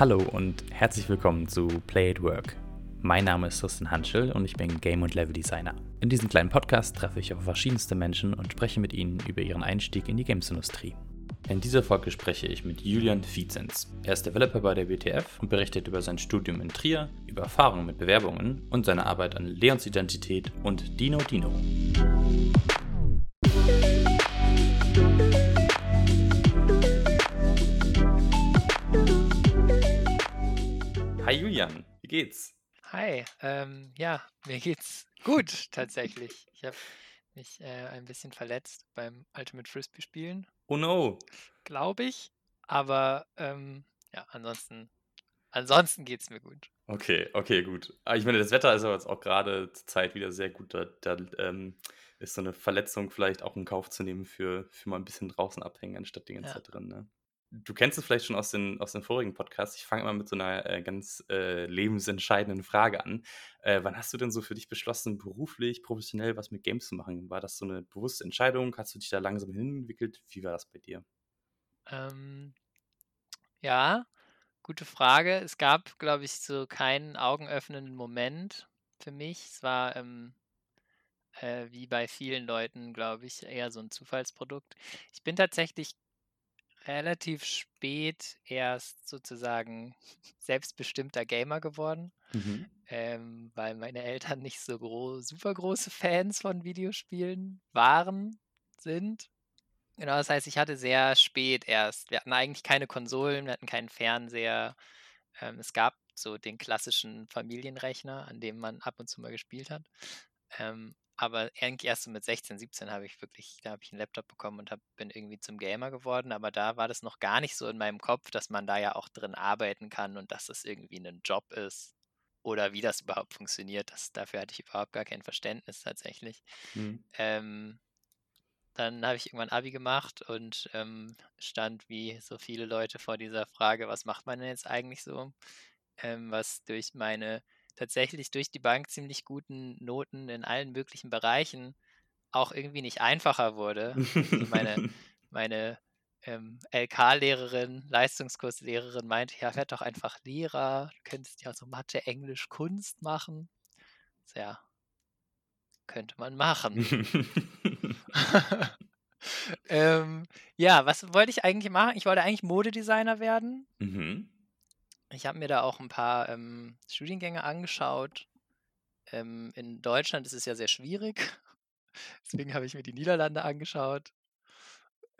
Hallo und herzlich willkommen zu Play at Work. Mein Name ist Tristan Hanschel und ich bin Game- und Level-Designer. In diesem kleinen Podcast treffe ich auf verschiedenste Menschen und spreche mit ihnen über ihren Einstieg in die Games-Industrie. In dieser Folge spreche ich mit Julian Vietzens. Er ist Developer bei der WTF und berichtet über sein Studium in Trier, über Erfahrungen mit Bewerbungen und seine Arbeit an Leons Identität und Dino Dino. Hi Julian, wie geht's? Hi, ähm, ja, mir geht's gut tatsächlich. Ich habe mich äh, ein bisschen verletzt beim Ultimate Frisbee spielen, Oh no. glaube ich. Aber ähm, ja, ansonsten, ansonsten geht's mir gut. Okay, okay, gut. Aber ich meine, das Wetter ist aber jetzt auch gerade zur Zeit wieder sehr gut. Da, da ähm, ist so eine Verletzung vielleicht auch in Kauf zu nehmen für, für mal ein bisschen draußen abhängen, anstatt die ganze Ja. Zeit drin. Ne? Du kennst es vielleicht schon aus den, aus den vorigen Podcasts. Ich fange immer mit so einer äh, ganz äh, lebensentscheidenden Frage an. Äh, wann hast du denn so für dich beschlossen, beruflich, professionell was mit Games zu machen? War das so eine bewusste Entscheidung? Hast du dich da langsam hinentwickelt? Wie war das bei dir? Ähm, ja, gute Frage. Es gab, glaube ich, so keinen augenöffnenden Moment für mich. Es war ähm, äh, wie bei vielen Leuten, glaube ich, eher so ein Zufallsprodukt. Ich bin tatsächlich relativ spät erst sozusagen selbstbestimmter Gamer geworden, Mhm. ähm, weil meine Eltern nicht so gro super große Fans von Videospielen waren, sind. Genau, das heißt, ich hatte sehr spät erst. Wir hatten eigentlich keine Konsolen, wir hatten keinen Fernseher. Ähm, es gab so den klassischen Familienrechner, an dem man ab und zu mal gespielt hat. Ähm, aber eigentlich erst so mit 16, 17 habe ich wirklich, da habe ich einen Laptop bekommen und hab, bin irgendwie zum Gamer geworden. Aber da war das noch gar nicht so in meinem Kopf, dass man da ja auch drin arbeiten kann und dass das irgendwie ein Job ist oder wie das überhaupt funktioniert. Das, dafür hatte ich überhaupt gar kein Verständnis tatsächlich. Mhm. Ähm, dann habe ich irgendwann Abi gemacht und ähm, stand wie so viele Leute vor dieser Frage, was macht man denn jetzt eigentlich so? Ähm, was durch meine tatsächlich durch die Bank ziemlich guten Noten in allen möglichen Bereichen auch irgendwie nicht einfacher wurde. Also meine, meine ähm, LK-Lehrerin, Leistungskurslehrerin meinte, ja, werd doch einfach Lehrer, du könntest ja so Mathe, Englisch, Kunst machen. So, ja, könnte man machen. ähm, ja, was wollte ich eigentlich machen? Ich wollte eigentlich Modedesigner werden. mhm. Ich habe mir da auch ein paar ähm, Studiengänge angeschaut. Ähm, in Deutschland ist es ja sehr schwierig. Deswegen habe ich mir die Niederlande angeschaut.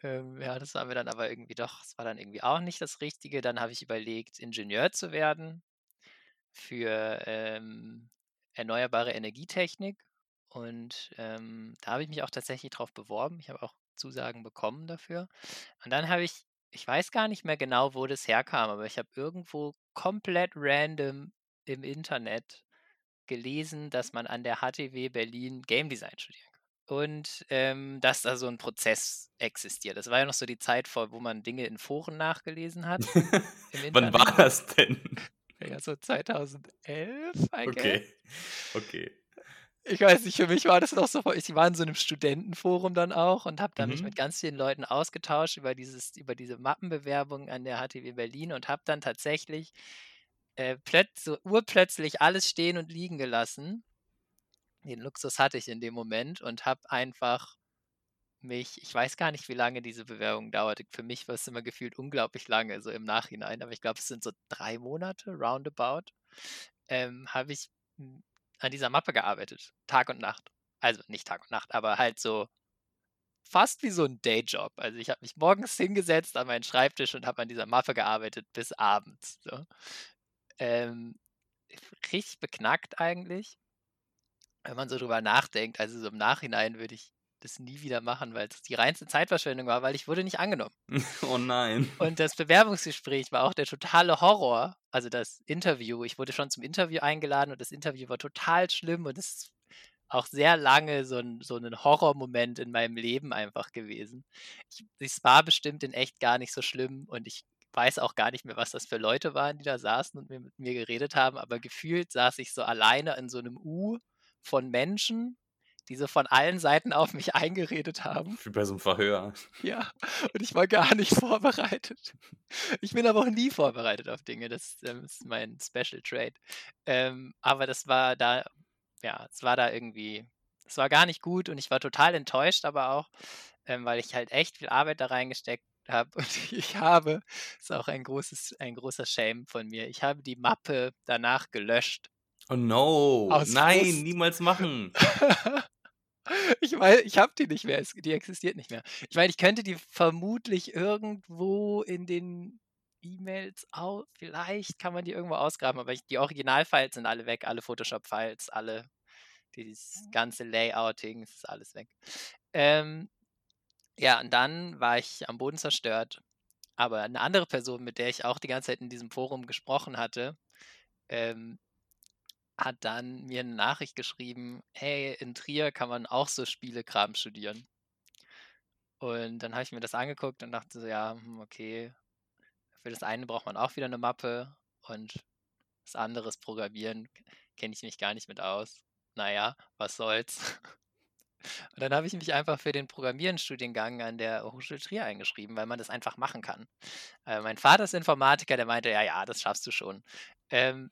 Ähm, ja, das war mir dann aber irgendwie doch, es war dann irgendwie auch nicht das Richtige. Dann habe ich überlegt, Ingenieur zu werden für ähm, erneuerbare Energietechnik. Und ähm, da habe ich mich auch tatsächlich drauf beworben. Ich habe auch Zusagen bekommen dafür. Und dann habe ich, ich weiß gar nicht mehr genau, wo das herkam, aber ich habe irgendwo komplett random im Internet gelesen, dass man an der HTW Berlin Game Design studieren kann. Und ähm, dass da so ein Prozess existiert. Das war ja noch so die Zeit, vor, wo man Dinge in Foren nachgelesen hat. Wann war das denn? Ja, so 2011, I guess. Okay, okay. Ich weiß nicht, für mich war das noch so, ich war in so einem Studentenforum dann auch und habe da mich Mhm. mit ganz vielen Leuten ausgetauscht über dieses, über diese Mappenbewerbung an der HTW Berlin und habe dann tatsächlich äh, so urplötzlich alles stehen und liegen gelassen. Den Luxus hatte ich in dem Moment und habe einfach mich, ich weiß gar nicht, wie lange diese Bewerbung dauerte. Für mich war es immer gefühlt unglaublich lange, so im Nachhinein, aber ich glaube, es sind so drei Monate, roundabout, ähm, habe ich an dieser Mappe gearbeitet, Tag und Nacht. Also nicht Tag und Nacht, aber halt so fast wie so ein Dayjob. Also ich habe mich morgens hingesetzt an meinen Schreibtisch und habe an dieser Mappe gearbeitet bis abends. So. Ähm, richtig beknackt eigentlich, wenn man so drüber nachdenkt. Also so im Nachhinein würde ich das nie wieder machen, weil es die reinste Zeitverschwendung war, weil ich wurde nicht angenommen. Oh nein. Und das Bewerbungsgespräch war auch der totale Horror. Also das Interview. Ich wurde schon zum Interview eingeladen und das Interview war total schlimm und es ist auch sehr lange so ein, so ein Horrormoment in meinem Leben einfach gewesen. Ich, es war bestimmt in echt gar nicht so schlimm und ich weiß auch gar nicht mehr, was das für Leute waren, die da saßen und mir, mit mir geredet haben, aber gefühlt saß ich so alleine in so einem U von Menschen, die so von allen Seiten auf mich eingeredet haben. Wie bei so einem Verhör. Ja, und ich war gar nicht vorbereitet. Ich bin aber auch nie vorbereitet auf Dinge. Das, ähm, ist mein Special Trade. Ähm, aber das war da, ja, es war da irgendwie, es war gar nicht gut und ich war total enttäuscht, aber auch, ähm, weil ich halt echt viel Arbeit da reingesteckt habe und ich habe, ist auch ein großes, ein großer Shame von mir, ich habe die Mappe danach gelöscht. Oh no, Aus nein, Frust. niemals machen. Ich meine, ich habe die nicht mehr, es, die existiert nicht mehr. Ich meine, ich könnte die vermutlich irgendwo in den E-Mails auch, vielleicht kann man die irgendwo ausgraben, aber ich, die Originalfiles sind alle weg, alle Photoshop-Files, alle, dieses ganze Layouting, ist alles weg. Ähm, ja, und dann war ich am Boden zerstört. Aber eine andere Person, mit der ich auch die ganze Zeit in diesem Forum gesprochen hatte, ähm, hat dann mir eine Nachricht geschrieben, hey, in Trier kann man auch so Spielekram studieren. Und dann habe ich mir das angeguckt und dachte so, ja, hm, okay, für das eine braucht man auch wieder eine Mappe und das andere ist Programmieren, kenne ich mich gar nicht mit aus. Naja, was soll's. Und dann habe ich mich einfach für den Programmierenstudiengang an der Hochschule Trier eingeschrieben, weil man das einfach machen kann. Äh, mein Vater ist Informatiker, der meinte, ja, ja, das schaffst du schon. Ähm,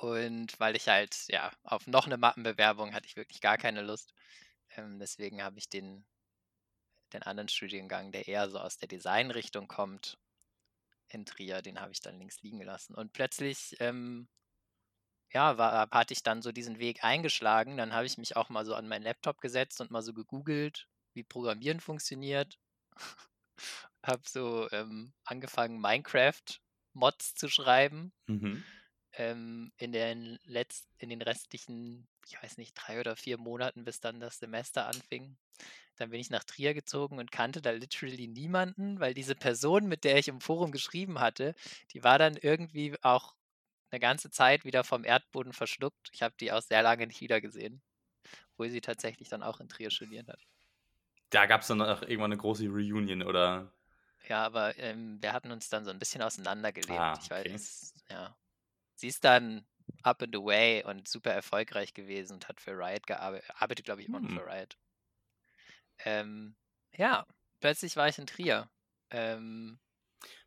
und weil ich halt, ja, auf noch eine Mappenbewerbung hatte ich wirklich gar keine Lust. Ähm, deswegen habe ich den, den anderen Studiengang, der eher so aus der Designrichtung kommt, in Trier, den habe ich dann links liegen gelassen. Und plötzlich, ähm, ja, war, hatte ich dann so diesen Weg eingeschlagen. Dann habe ich mich auch mal so an meinen Laptop gesetzt und mal so gegoogelt, wie Programmieren funktioniert. habe so ähm, angefangen, Minecraft-Mods zu schreiben. Mhm. Ähm, in, den letzt, in den restlichen, ich weiß nicht, drei oder vier Monaten, bis dann das Semester anfing. Dann bin ich nach Trier gezogen und kannte da literally niemanden, weil diese Person, mit der ich im Forum geschrieben hatte, die war dann irgendwie auch eine ganze Zeit wieder vom Erdboden verschluckt. Ich habe die auch sehr lange nicht wiedergesehen, obwohl sie tatsächlich dann auch in Trier studiert hat. Da gab es dann auch irgendwann eine große Reunion, oder? Ja, aber ähm, wir hatten uns dann so ein bisschen auseinandergelebt. Ah, Ich okay. weiß, ja. Sie ist dann up and away und super erfolgreich gewesen und hat für Riot gearbeitet, arbeitet, glaube ich, immer noch Hm. für Riot. Ähm, ja, plötzlich war ich in Trier. Ähm,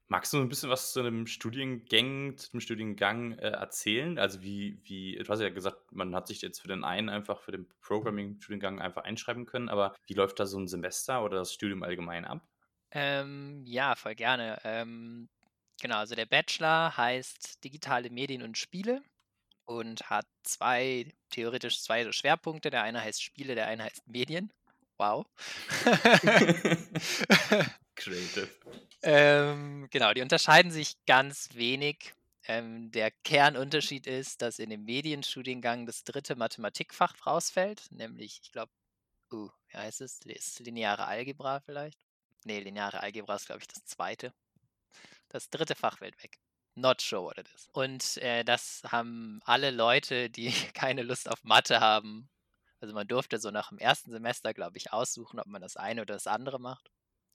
Magst du ein bisschen was zu einem Studiengang, zu dem Studiengang äh, erzählen? Also wie, wie, du hast ja gesagt, man hat sich jetzt für den einen einfach für den Programming-Studiengang einfach einschreiben können, aber wie läuft da so ein Semester oder das Studium allgemein ab? Ähm, ja, voll gerne. Ähm, genau, also der Bachelor heißt Digitale Medien und Spiele und hat zwei, theoretisch zwei Schwerpunkte. Der eine heißt Spiele, der eine heißt Medien. Wow. Creative. ähm, genau, die unterscheiden sich ganz wenig. Ähm, der Kernunterschied ist, dass in dem Medienstudiengang das dritte Mathematikfach rausfällt, nämlich, ich glaube, uh, wie heißt es? Ist lineare Algebra vielleicht? Nee, lineare Algebra ist, glaube ich, das zweite. Das dritte Fach fällt weg. Not sure what it is. Und äh, das haben alle Leute, die keine Lust auf Mathe haben. Also man durfte so nach dem ersten Semester, glaube ich, aussuchen, ob man das eine oder das andere macht.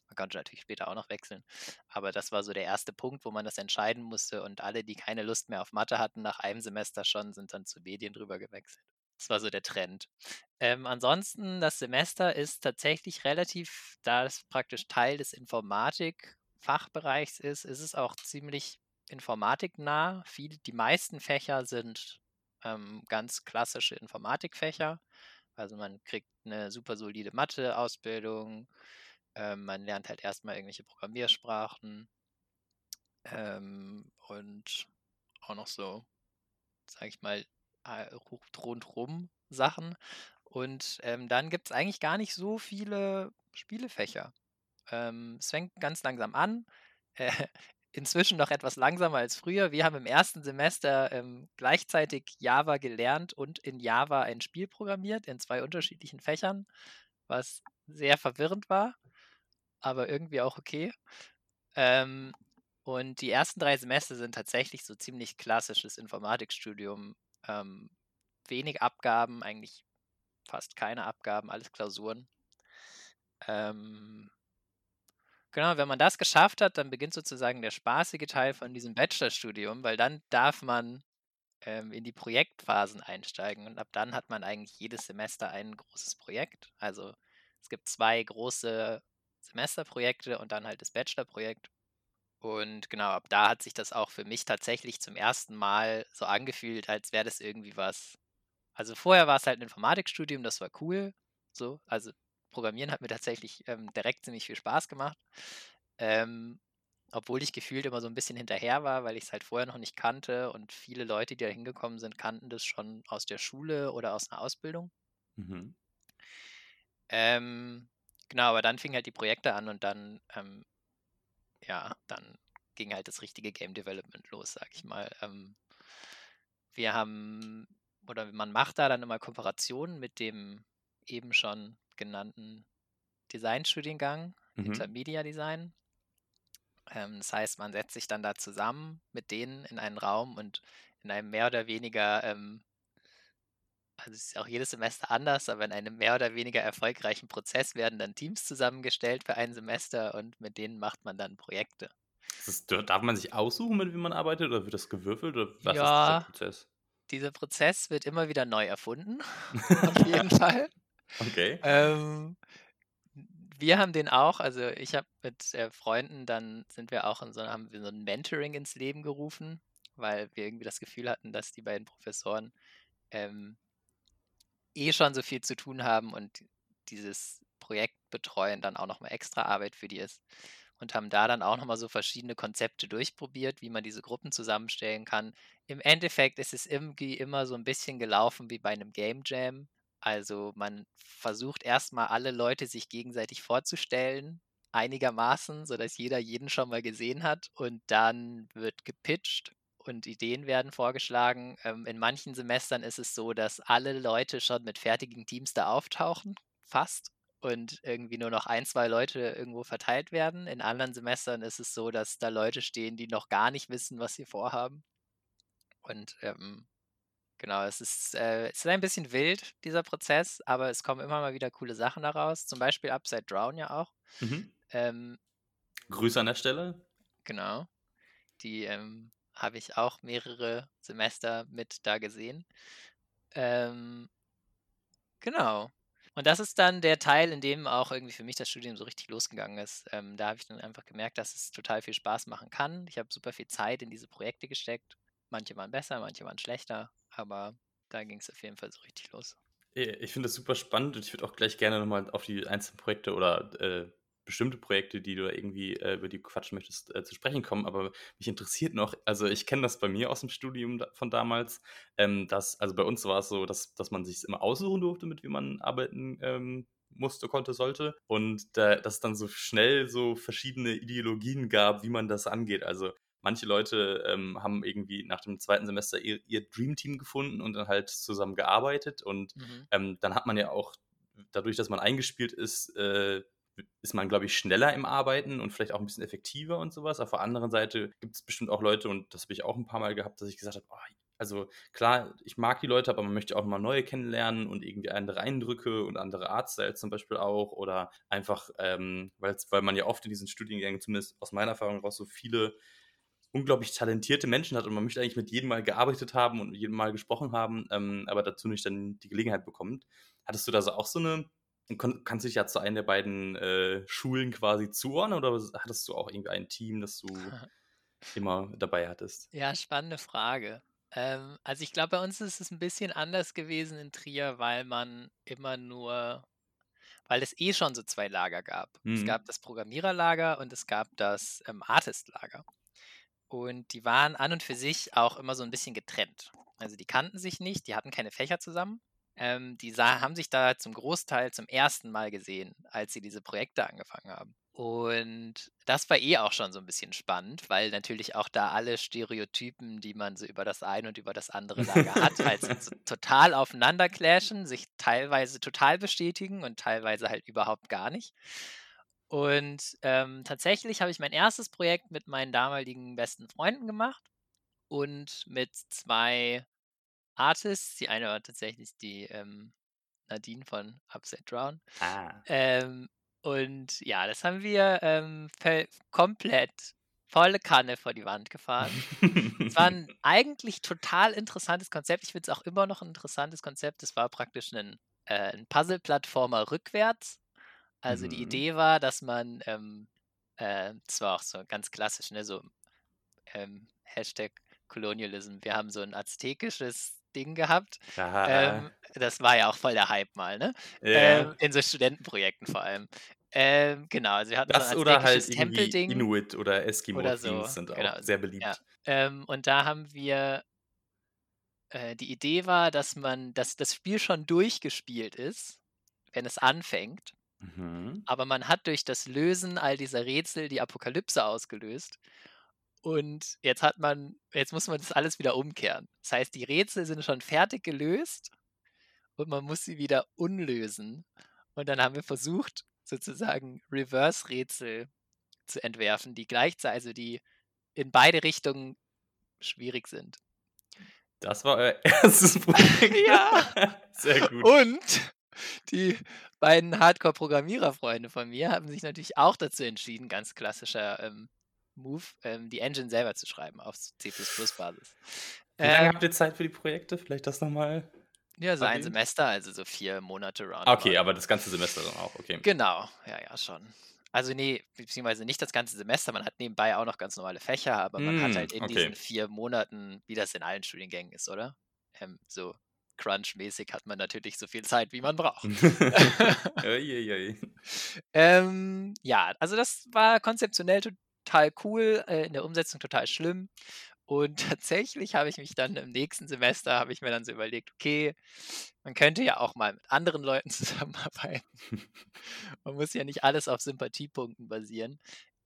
Man konnte natürlich später auch noch wechseln. Aber das war so der erste Punkt, wo man das entscheiden musste. Und alle, die keine Lust mehr auf Mathe hatten, nach einem Semester schon, sind dann zu Medien drüber gewechselt. Das war so der Trend. Ähm, ansonsten, das Semester ist tatsächlich relativ, da es praktisch Teil des Informatik-Fachbereichs ist, ist es auch ziemlich informatiknah. Viel, die meisten Fächer sind ähm, ganz klassische Informatikfächer. Also man kriegt eine super solide Mathe-Ausbildung. Ähm, man lernt halt erstmal irgendwelche Programmiersprachen ähm, und auch noch so, sag ich mal, ru- rundrum Sachen. Und ähm, dann gibt es eigentlich gar nicht so viele Spielefächer. Ähm, es fängt ganz langsam an. Äh, inzwischen noch etwas langsamer als früher. Wir haben im ersten Semester ähm, gleichzeitig Java gelernt und in Java ein Spiel programmiert in zwei unterschiedlichen Fächern, was sehr verwirrend war, aber irgendwie auch okay. Ähm, und die ersten drei Semester sind tatsächlich so ziemlich klassisches Informatikstudium. Ähm, wenig Abgaben, eigentlich fast keine Abgaben, alles Klausuren. Ähm, genau, wenn man das geschafft hat, dann beginnt sozusagen der spaßige Teil von diesem Bachelorstudium, weil dann darf man ähm, in die Projektphasen einsteigen. Und ab dann hat man eigentlich jedes Semester ein großes Projekt. Also es gibt zwei große Semesterprojekte und dann halt das Bachelorprojekt. Und genau, ab da hat sich das auch für mich tatsächlich zum ersten Mal so angefühlt, als wäre das irgendwie was. Also vorher war es halt ein Informatikstudium, das war cool. So, also Programmieren hat mir tatsächlich ähm, direkt ziemlich viel Spaß gemacht. Ähm, obwohl ich gefühlt immer so ein bisschen hinterher war, weil ich es halt vorher noch nicht kannte und viele Leute, die da hingekommen sind, kannten das schon aus der Schule oder aus einer Ausbildung. Mhm. Ähm, genau, aber dann fingen halt die Projekte an und dann, ähm, ja, dann ging halt das richtige Game Development los, sag ich mal. Ähm, wir haben, oder man macht da dann immer Kooperationen mit dem eben schon genannten Designstudiengang, mhm. Intermedia Design. Ähm, das heißt, man setzt sich dann da zusammen mit denen in einen Raum und in einem mehr oder weniger, ähm, also es ist auch jedes Semester anders, aber in einem mehr oder weniger erfolgreichen Prozess werden dann Teams zusammengestellt für ein Semester und mit denen macht man dann Projekte. Ist, darf man sich aussuchen, mit wem man arbeitet oder wird das gewürfelt oder was ja, ist dieser Prozess? Dieser Prozess wird immer wieder neu erfunden, auf jeden Fall. Okay. Ähm, wir haben den auch, also ich habe mit äh, Freunden, dann sind wir auch in so, haben wir so ein Mentoring ins Leben gerufen, weil wir irgendwie das Gefühl hatten, dass die beiden Professoren ähm, eh schon so viel zu tun haben und dieses Projekt betreuen dann auch nochmal extra Arbeit für die ist. Und haben da dann auch nochmal so verschiedene Konzepte durchprobiert, wie man diese Gruppen zusammenstellen kann. Im Endeffekt ist es irgendwie immer so ein bisschen gelaufen wie bei einem Game Jam. Also man versucht erstmal alle Leute sich gegenseitig vorzustellen, einigermaßen, sodass jeder jeden schon mal gesehen hat und dann wird gepitcht und Ideen werden vorgeschlagen. Ähm, in manchen Semestern ist es so, dass alle Leute schon mit fertigen Teams da auftauchen, fast, und irgendwie nur noch ein, zwei Leute irgendwo verteilt werden. In anderen Semestern ist es so, dass da Leute stehen, die noch gar nicht wissen, was sie vorhaben. Und ähm, Genau, es ist, äh, es ist ein bisschen wild, dieser Prozess, aber es kommen immer mal wieder coole Sachen daraus. Zum Beispiel Upside Drown ja auch. Mhm. Ähm, Grüße an der Stelle. Genau. Die ähm, habe ich auch mehrere Semester mit da gesehen. Ähm, genau. Und das ist dann der Teil, in dem auch irgendwie für mich das Studium so richtig losgegangen ist. Ähm, da habe ich dann einfach gemerkt, dass es total viel Spaß machen kann. Ich habe super viel Zeit in diese Projekte gesteckt. Manche waren besser, manche waren schlechter aber da ging es auf jeden Fall so richtig los. Ich finde das super spannend und ich würde auch gleich gerne nochmal auf die einzelnen Projekte oder äh, bestimmte Projekte, die du irgendwie äh, über die quatschen möchtest, äh, zu sprechen kommen. Aber mich interessiert noch, also ich kenne das bei mir aus dem Studium da, von damals, ähm, dass, also bei uns war es so, dass, dass man sich immer aussuchen durfte, mit wem man arbeiten ähm, musste, konnte, sollte. Und da, dass es dann so schnell so verschiedene Ideologien gab, wie man das angeht. Also manche Leute ähm, haben irgendwie nach dem zweiten Semester ihr, ihr Dream Team gefunden und dann halt zusammen gearbeitet. Und mhm. ähm, dann hat man ja auch, dadurch, dass man eingespielt ist, äh, ist man, glaube ich, schneller im Arbeiten und vielleicht auch ein bisschen effektiver und sowas. Auf der anderen Seite gibt es bestimmt auch Leute, und das habe ich auch ein paar Mal gehabt, dass ich gesagt habe, oh, also klar, ich mag die Leute, aber man möchte auch mal neue kennenlernen und irgendwie andere Eindrücke und andere Artstyles zum Beispiel auch oder einfach, ähm, weil man ja oft in diesen Studiengängen, zumindest aus meiner Erfahrung raus, so viele unglaublich talentierte Menschen hat und man möchte eigentlich mit jedem mal gearbeitet haben und mit jedem mal gesprochen haben, ähm, aber dazu nicht dann die Gelegenheit bekommt. Hattest du da so auch so eine, kannst du dich ja zu einem der beiden äh, Schulen quasi zuordnen oder hattest du auch irgendwie ein Team, das du immer dabei hattest? Ja, spannende Frage. Ähm, also ich glaube, bei uns ist es ein bisschen anders gewesen in Trier, weil man immer nur weil es eh schon so zwei Lager gab. Mhm. Es gab das Programmiererlager und es gab das ähm, Artistlager. Und die waren an und für sich auch immer so ein bisschen getrennt. Also die kannten sich nicht, die hatten keine Fächer zusammen. Ähm, die sah, haben sich da zum Großteil zum ersten Mal gesehen, als sie diese Projekte angefangen haben. Und das war eh auch schon so ein bisschen spannend, weil natürlich auch da alle Stereotypen, die man so über das eine und über das andere Lager hat, halt so total aufeinander clashen, sich teilweise total bestätigen und teilweise halt überhaupt gar nicht. Und ähm, tatsächlich habe ich mein erstes Projekt mit meinen damaligen besten Freunden gemacht und mit zwei Artists. Die eine war tatsächlich die ähm, Nadine von Upside Down. Ah. Ähm, und ja, das haben wir ähm, komplett volle Kanne vor die Wand gefahren. Es war ein eigentlich total interessantes Konzept. Ich finde es auch immer noch ein interessantes Konzept. Es war praktisch ein, äh, ein Puzzle-Plattformer rückwärts. Also die Mhm. Idee war, dass man, ähm, äh, das war auch so ganz klassisch, ne, so ähm, Hashtag Colonialism. Wir haben so ein aztekisches Ding gehabt. Ja, Ähm, das war ja auch voll der Hype mal, ne? ja. Ähm, in so Studentenprojekten vor allem. Ähm, genau, also wir hatten so Das ein oder halt Tempelding. Inuit oder Oder Eskimo-Themes so, sind genau, auch sehr beliebt. ja. Ähm, und da haben wir äh, die Idee war, dass man, dass das Spiel schon durchgespielt ist, wenn es anfängt. Mhm. Aber man hat durch das Lösen all dieser Rätsel die Apokalypse ausgelöst. Und jetzt hat man, jetzt muss man das alles wieder umkehren. Das heißt, die Rätsel sind schon fertig gelöst und man muss sie wieder unlösen. Und dann haben wir versucht, sozusagen Reverse-Rätsel zu entwerfen, die gleichzeitig, also die in beide Richtungen schwierig sind. Das war euer erstes Projekt. Ja. Sehr gut. Und die beiden Hardcore-Programmierer-Freunde von mir haben sich natürlich auch dazu entschieden, ganz klassischer ähm, Move, ähm, die Engine selber zu schreiben auf C++-Basis. Wie lange Ähm, habt ihr Zeit für die Projekte? Vielleicht das nochmal. ja, so ein? Semester, also so vier Monate. Ah, Okay, aber das ganze Semester dann auch, okay. Genau, ja, ja, schon. Also nee, beziehungsweise nicht das ganze Semester, man hat nebenbei auch noch ganz normale Fächer, aber man hat Mm, halt in okay. diesen vier Monaten, wie das in allen Studiengängen ist, oder? Ähm, so Crunch-mäßig hat man natürlich so viel Zeit, wie man braucht. Ähm, ja, also das war konzeptionell total cool, äh, in der Umsetzung total schlimm. Und tatsächlich habe ich mich dann im nächsten Semester, habe ich mir dann so überlegt, okay, man könnte ja auch mal mit anderen Leuten zusammenarbeiten. Man muss ja nicht alles auf Sympathiepunkten basieren.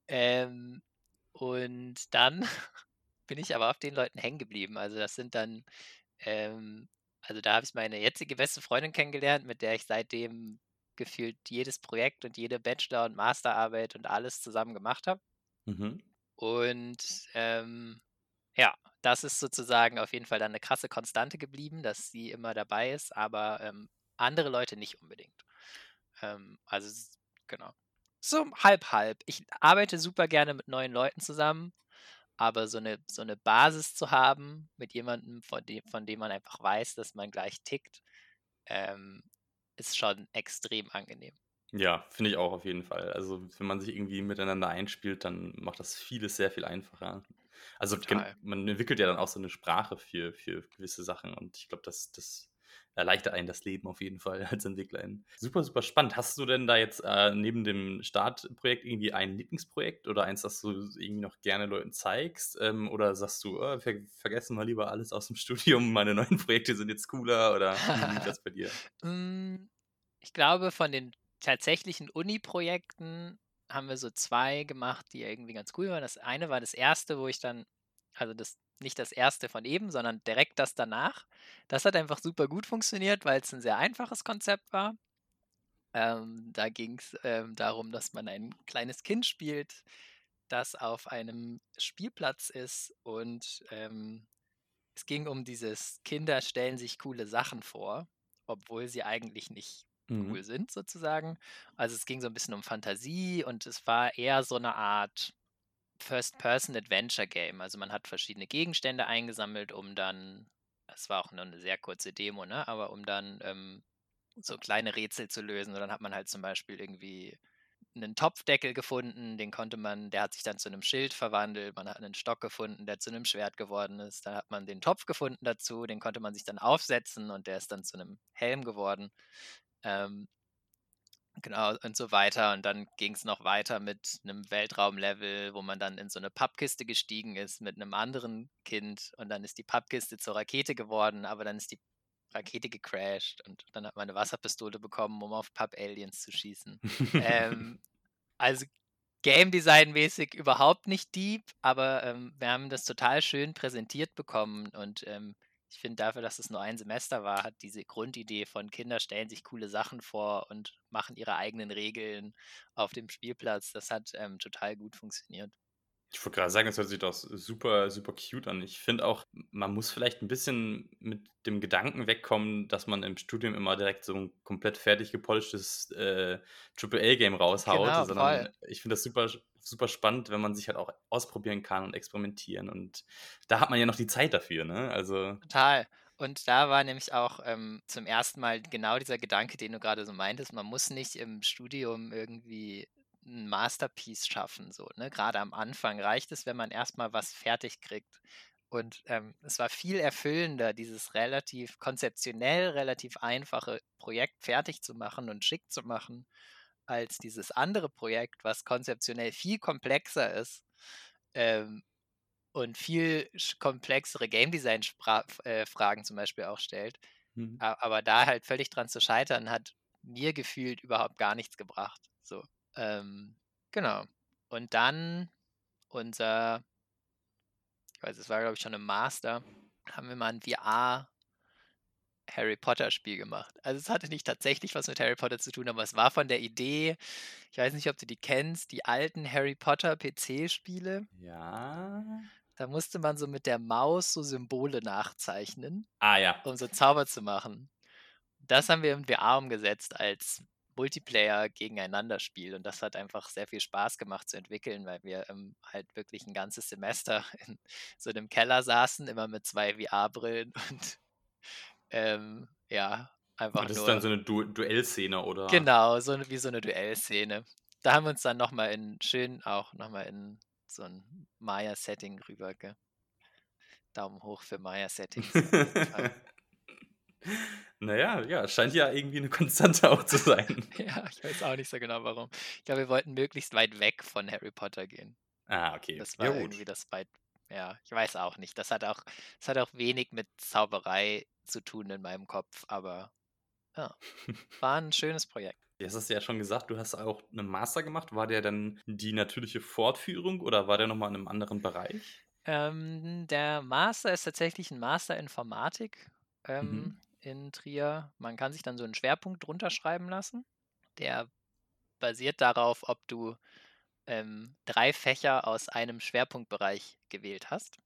Ähm, und dann bin ich aber auf den Leuten hängen geblieben. Also das sind dann, ähm, also da habe ich meine jetzige beste Freundin kennengelernt, mit der ich seitdem gefühlt jedes Projekt und jede Bachelor- und Masterarbeit und alles zusammen gemacht habe. Mhm. Und ähm, ja, das ist sozusagen auf jeden Fall dann eine krasse Konstante geblieben, dass sie immer dabei ist, aber ähm, andere Leute nicht unbedingt. Ähm, also genau. So halb halb. Ich arbeite super gerne mit neuen Leuten zusammen, aber so eine, so eine Basis zu haben mit jemandem, von dem, von dem man einfach weiß, dass man gleich tickt, ähm, ist schon extrem angenehm. Ja, finde ich auch auf jeden Fall. Also, wenn man sich irgendwie miteinander einspielt, dann macht das vieles sehr viel einfacher. Also, Total. man entwickelt ja dann auch so eine Sprache für, für gewisse Sachen und ich glaube, das, das erleichtert einen das Leben auf jeden Fall als Entwicklerin. Super, super spannend. Hast du denn da jetzt äh, neben dem Startprojekt irgendwie ein Lieblingsprojekt oder eins, das du irgendwie noch gerne Leuten zeigst? Ähm, oder sagst du, oh, ver vergessen wir lieber alles aus dem Studium, meine neuen Projekte sind jetzt cooler oder wie lief das bei dir? Mm, Ich glaube, von den tatsächlichen Uni-Projekten haben wir so zwei gemacht, die irgendwie ganz cool waren. Das eine war das erste, wo ich dann, also das nicht das erste von eben, sondern direkt das danach. Das hat einfach super gut funktioniert, weil es ein sehr einfaches Konzept war. Ähm, da ging es ähm, darum, dass man ein kleines Kind spielt, das auf einem Spielplatz ist und ähm, es ging um dieses Kinder stellen sich coole Sachen vor, obwohl sie eigentlich nicht Mhm. cool sind, sozusagen. Also es ging so ein bisschen um Fantasie und es war eher so eine Art First-Person-Adventure-Game. Also man hat verschiedene Gegenstände eingesammelt, um dann, es war auch nur eine sehr kurze Demo, ne? Aber um dann ähm, so kleine Rätsel zu lösen. Und dann hat man halt zum Beispiel irgendwie einen Topfdeckel gefunden, den konnte man, der hat sich dann zu einem Schild verwandelt. Man hat einen Stock gefunden, der zu einem Schwert geworden ist. Dann hat man den Topf gefunden dazu, den konnte man sich dann aufsetzen und der ist dann zu einem Helm geworden. Ähm, genau, und so weiter. Und dann ging es noch weiter mit einem Weltraumlevel, wo man dann in so eine Pappkiste gestiegen ist mit einem anderen Kind. Und dann ist die Pappkiste zur Rakete geworden, aber dann ist die Rakete gecrashed und dann hat man eine Wasserpistole bekommen, um auf Papp-Aliens zu schießen. ähm, also Game Design mäßig überhaupt nicht deep, aber ähm, wir haben das total schön präsentiert bekommen und ähm, ich finde dafür, dass es nur ein Semester war, hat diese Grundidee von Kinder stellen sich coole Sachen vor und machen ihre eigenen Regeln auf dem Spielplatz, das hat ähm, total gut funktioniert. Ich wollte gerade sagen, das hört sich doch super, super cute an. Ich finde auch, man muss vielleicht ein bisschen mit dem Gedanken wegkommen, dass man im Studium immer direkt so ein komplett fertig gepolischtes äh, AAA-Game raushaut, Genau, sondern voll. ich finde das super super spannend, wenn man sich halt auch ausprobieren kann und experimentieren. Und da hat man ja noch die Zeit dafür, ne? Also. Total. Und da war nämlich auch ähm, zum ersten Mal genau dieser Gedanke, den du gerade so meintest, man muss nicht im Studium irgendwie ein Masterpiece schaffen, so, ne? Gerade am Anfang reicht es, wenn man erstmal was fertig kriegt. Und ähm, es war viel erfüllender, dieses relativ konzeptionell relativ einfache Projekt fertig zu machen und schick zu machen, als dieses andere Projekt, was konzeptionell viel komplexer ist ähm, und viel komplexere Game Design äh, Fragen zum Beispiel auch stellt. Mhm. Aber da halt völlig dran zu scheitern, hat mir gefühlt überhaupt gar nichts gebracht. So, ähm, genau. Und dann unser, ich weiß, es war glaube ich schon im Master, haben wir mal ein VR Harry Potter Spiel gemacht. Also es hatte nicht tatsächlich was mit Harry Potter zu tun, aber es war von der Idee, ich weiß nicht, ob du die kennst, die alten Harry Potter PC-Spiele. Ja. Da musste man so mit der Maus so Symbole nachzeichnen. Ah ja. Um so Zauber zu machen. Das haben wir im VR umgesetzt als Multiplayer gegeneinander Spiel und das hat einfach sehr viel Spaß gemacht zu entwickeln, weil wir ähm, halt wirklich ein ganzes Semester in so einem Keller saßen, immer mit zwei VR-Brillen und ähm, ja, einfach und das nur. ist dann so eine du Duellszene, oder? Genau, so wie so eine Duellszene. Da haben wir uns dann nochmal in schön auch nochmal in so ein Maya-Setting rüber. Gell? Daumen hoch für Maya-Settings. naja, ja, scheint ja irgendwie eine Konstante auch zu sein. ja, ich weiß auch nicht so genau warum. Ich glaube, wir wollten möglichst weit weg von Harry Potter gehen. Ah, okay. Das war ja, irgendwie das weit. Ja, ich weiß auch nicht. Das hat auch, das hat auch wenig mit Zauberei zu tun in meinem Kopf, aber ja, war ein schönes Projekt. Jetzt hast du ja schon gesagt, du hast auch einen Master gemacht. War der dann die natürliche Fortführung oder war der nochmal in einem anderen Bereich? Ähm, der Master ist tatsächlich ein Master Informatik ähm, mhm. in Trier. Man kann sich dann so einen Schwerpunkt drunter schreiben lassen. Der basiert darauf, ob du ähm, drei Fächer aus einem Schwerpunktbereich gewählt hast.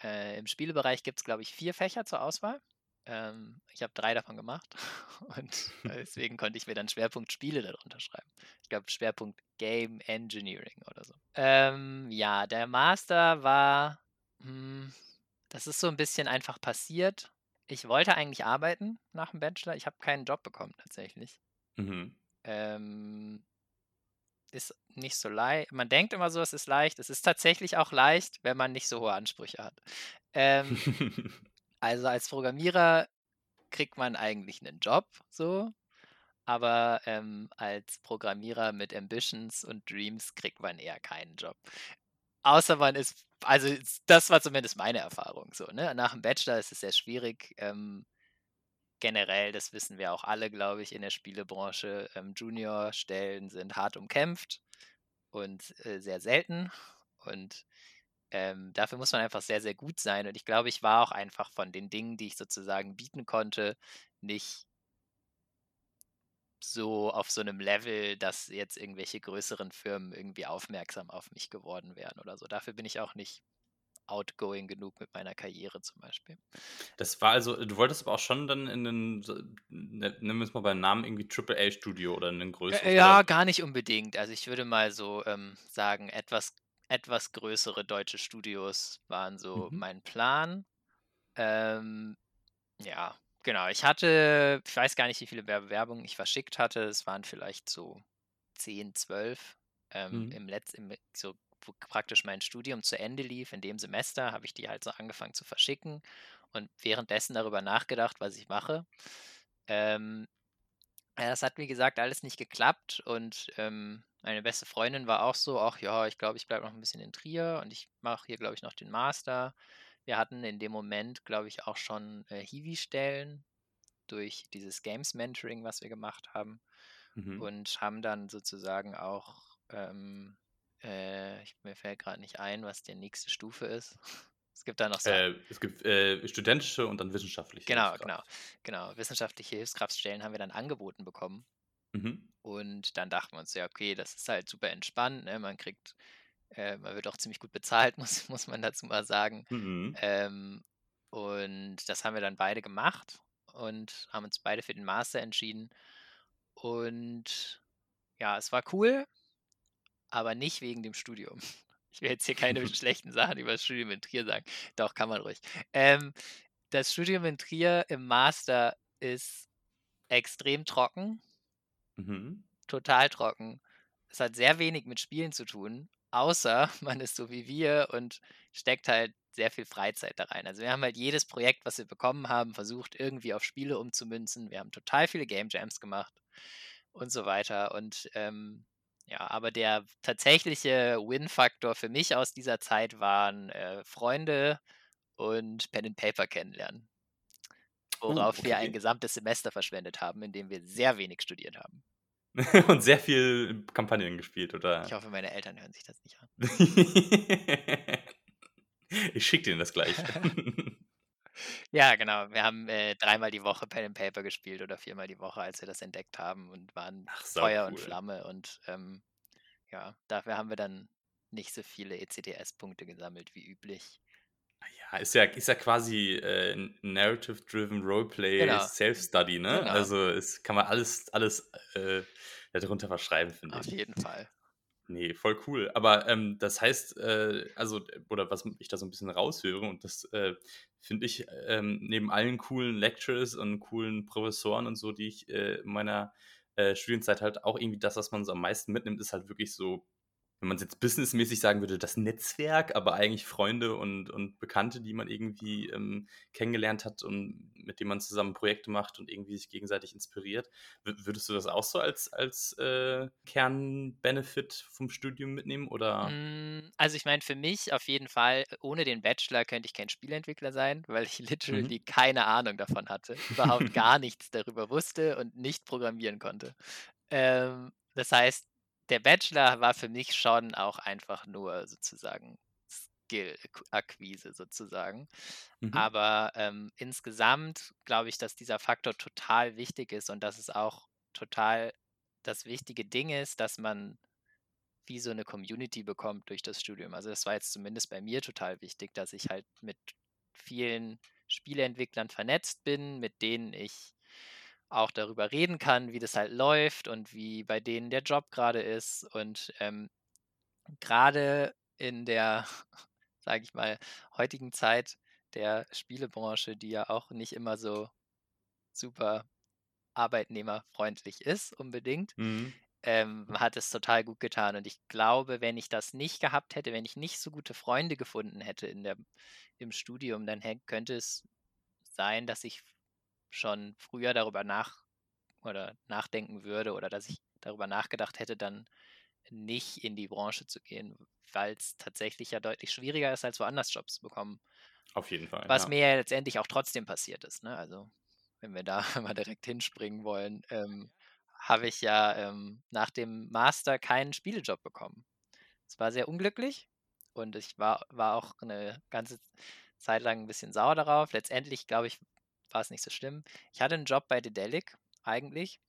Äh, Im Spielebereich gibt es, glaube ich, vier Fächer zur Auswahl. Ähm, ich habe drei davon gemacht und deswegen konnte ich mir dann Schwerpunkt Spiele darunter schreiben. Ich glaube Schwerpunkt Game Engineering oder so. Ähm, ja, der Master war, hm, das ist so ein bisschen einfach passiert. Ich wollte eigentlich arbeiten nach dem Bachelor. Ich habe keinen Job bekommen tatsächlich. Mhm. Ähm, ist nicht so leicht. Man denkt immer so, es ist leicht. Es ist tatsächlich auch leicht, wenn man nicht so hohe Ansprüche hat. Ähm, Also als Programmierer kriegt man eigentlich einen Job so, aber ähm, als Programmierer mit Ambitions und Dreams kriegt man eher keinen Job. Außer man ist, also das war zumindest meine Erfahrung so. Ne? Nach dem Bachelor ist es sehr schwierig. Ähm, generell, das wissen wir auch alle, glaube ich, in der Spielebranche. Ähm, Junior-Stellen sind hart umkämpft und äh, sehr selten. Und ähm, dafür muss man einfach sehr, sehr gut sein. Und ich glaube, ich war auch einfach von den Dingen, die ich sozusagen bieten konnte, nicht so auf so einem Level, dass jetzt irgendwelche größeren Firmen irgendwie aufmerksam auf mich geworden wären oder so. Dafür bin ich auch nicht outgoing genug mit meiner Karriere zum Beispiel. Das war also, du wolltest aber auch schon dann in einen, ne, nennen wir es mal beim Namen, irgendwie AAA-Studio oder in einen größeren. Äh, ja, gar nicht unbedingt. Also ich würde mal so ähm, sagen, etwas etwas größere deutsche Studios waren so mhm. mein Plan. Ähm, ja, genau. Ich hatte, ich weiß gar nicht, wie viele Bewerbungen ich verschickt hatte. Es waren vielleicht so 10, 12. Ähm, mhm. Im letzten, so praktisch mein Studium zu Ende lief, in dem Semester, habe ich die halt so angefangen zu verschicken und währenddessen darüber nachgedacht, was ich mache. Ähm, ja, das hat, wie gesagt, alles nicht geklappt und ähm, meine beste Freundin war auch so, ach ja, ich glaube, ich bleibe noch ein bisschen in Trier und ich mache hier, glaube ich, noch den Master. Wir hatten in dem Moment, glaube ich, auch schon äh, Hiwi-Stellen durch dieses Games Mentoring, was wir gemacht haben. Mhm. Und haben dann sozusagen auch, ähm, äh, ich, mir fällt gerade nicht ein, was die nächste Stufe ist. Es gibt da noch so. Äh, es gibt äh, studentische und dann wissenschaftliche. Genau, genau, genau. Wissenschaftliche Hilfskraftstellen haben wir dann angeboten bekommen. Mhm. Und dann dachten wir uns, ja, okay, das ist halt super entspannt. Ne? Man kriegt, äh, man wird auch ziemlich gut bezahlt, muss, muss man dazu mal sagen. Mhm. Ähm, und das haben wir dann beide gemacht und haben uns beide für den Master entschieden. Und ja, es war cool, aber nicht wegen dem Studium. Ich will jetzt hier keine schlechten Sachen über das Studium in Trier sagen. Doch, kann man ruhig. Ähm, das Studium in Trier im Master ist extrem trocken. Mhm. Total trocken. Es hat sehr wenig mit Spielen zu tun, außer man ist so wie wir und steckt halt sehr viel Freizeit da rein. Also wir haben halt jedes Projekt, was wir bekommen haben, versucht irgendwie auf Spiele umzumünzen. Wir haben total viele Game Jams gemacht und so weiter. Und ähm, ja, aber der tatsächliche Win-Faktor für mich aus dieser Zeit waren äh, Freunde und Pen and Paper kennenlernen. Worauf Oh, wir ein okay. gesamtes Semester verschwendet haben, indem wir sehr wenig studiert haben. Und sehr viel Kampagnen gespielt, oder? Ich hoffe, meine Eltern hören sich das nicht an. ich schicke dir das gleich. Ja, genau. Wir haben äh, dreimal die Woche Pen and Paper gespielt oder viermal die Woche, als wir das entdeckt haben und waren Ach, Feuer und cool. Flamme. Und ähm, ja, dafür haben wir dann nicht so viele ECTS-Punkte gesammelt wie üblich. Ja, ist ja, ist ja quasi äh, Narrative-Driven Roleplay Genau. Self-Study, ne? Genau. Also es kann man alles, alles äh, darunter verschreiben, finde Auf ich. jeden Fall. Nee, voll cool. Aber ähm, das heißt, äh, also, oder was ich da so ein bisschen raushöre, und das äh, finde ich ähm, neben allen coolen Lectures und coolen Professoren und so, die ich äh, in meiner äh, Studienzeit halt auch irgendwie das, was man so am meisten mitnimmt, ist halt wirklich so, wenn man es jetzt businessmäßig sagen würde, das Netzwerk, aber eigentlich Freunde und, und Bekannte, die man irgendwie ähm, kennengelernt hat und mit denen man zusammen Projekte macht und irgendwie sich gegenseitig inspiriert. W würdest du das auch so als, als äh, Kernbenefit vom Studium mitnehmen? Oder? Mm, Also ich meine, für mich auf jeden Fall, ohne den Bachelor könnte ich kein Spieleentwickler sein, weil ich literally keine Ahnung davon hatte, überhaupt gar nichts darüber wusste und nicht programmieren konnte. Ähm, das heißt, der Bachelor war für mich schon auch einfach nur sozusagen Skill-Akquise sozusagen. Mhm. Aber ähm, insgesamt glaube ich, dass dieser Faktor total wichtig ist und dass es auch total das wichtige Ding ist, dass man wie so eine Community bekommt durch das Studium. Also das war jetzt zumindest bei mir total wichtig, dass ich halt mit vielen Spieleentwicklern vernetzt bin, mit denen ich auch darüber reden kann, wie das halt läuft und wie bei denen der Job gerade ist. Und ähm, gerade in der, sage ich mal, heutigen Zeit der Spielebranche, die ja auch nicht immer so super arbeitnehmerfreundlich ist, unbedingt, Mhm. ähm, hat es total gut getan. Und ich glaube, wenn ich das nicht gehabt hätte, wenn ich nicht so gute Freunde gefunden hätte in der, im Studium, dann könnte es sein, dass ich schon früher darüber nach oder nachdenken würde oder dass ich darüber nachgedacht hätte, dann nicht in die Branche zu gehen, weil es tatsächlich ja deutlich schwieriger ist, als woanders Jobs zu bekommen. Auf jeden Fall. Was ja. mir ja letztendlich auch trotzdem passiert ist. Ne? Also, wenn wir da mal direkt hinspringen wollen, ähm, habe ich ja ähm, nach dem Master keinen Spielejob bekommen. Es war sehr unglücklich und ich war, war auch eine ganze Zeit lang ein bisschen sauer darauf. Letztendlich, glaube ich, war es nicht so schlimm. Ich hatte einen Job bei Dedelic eigentlich,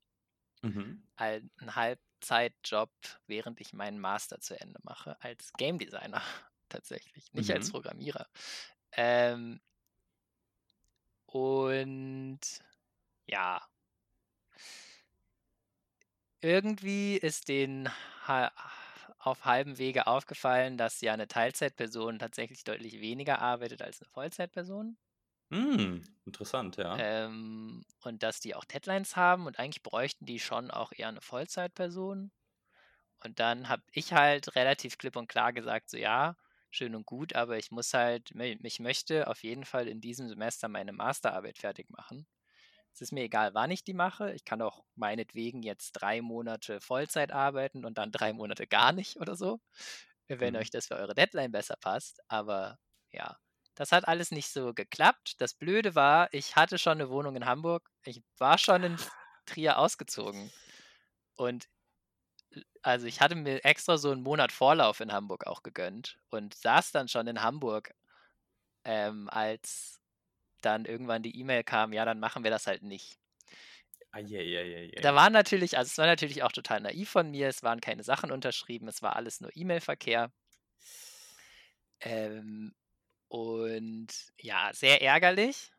Mhm. ein einen Halbzeitjob, während ich meinen Master zu Ende mache, als Game Designer tatsächlich, nicht als Mhm. Programmierer. Ähm, und ja, irgendwie ist denen ha auf halbem Wege aufgefallen, dass ja eine Teilzeitperson tatsächlich deutlich weniger arbeitet als eine Vollzeitperson. Mm, interessant, ja. Ähm, und dass die auch Deadlines haben und eigentlich bräuchten die schon auch eher eine Vollzeitperson. Und dann habe ich halt relativ klipp und klar gesagt, so ja, schön und gut, aber ich muss halt, ich möchte auf jeden Fall in diesem Semester meine Masterarbeit fertig machen. Es ist mir egal, wann ich die mache. Ich kann auch meinetwegen jetzt drei Monate Vollzeit arbeiten und dann drei Monate gar nicht oder so, wenn Mhm. euch das für eure Deadline besser passt. Aber ja, das hat alles nicht so geklappt. Das Blöde war, ich hatte schon eine Wohnung in Hamburg. Ich war schon in Trier ausgezogen. Und also ich hatte mir extra so einen Monat Vorlauf in Hamburg auch gegönnt und saß dann schon in Hamburg, ähm, als dann irgendwann die E-Mail kam, ja, dann machen wir das halt nicht. Eieieiei. Da waren natürlich, also es war natürlich auch total naiv von mir, es waren keine Sachen unterschrieben, es war alles nur E-Mail-Verkehr. Ähm, und ja, sehr ärgerlich.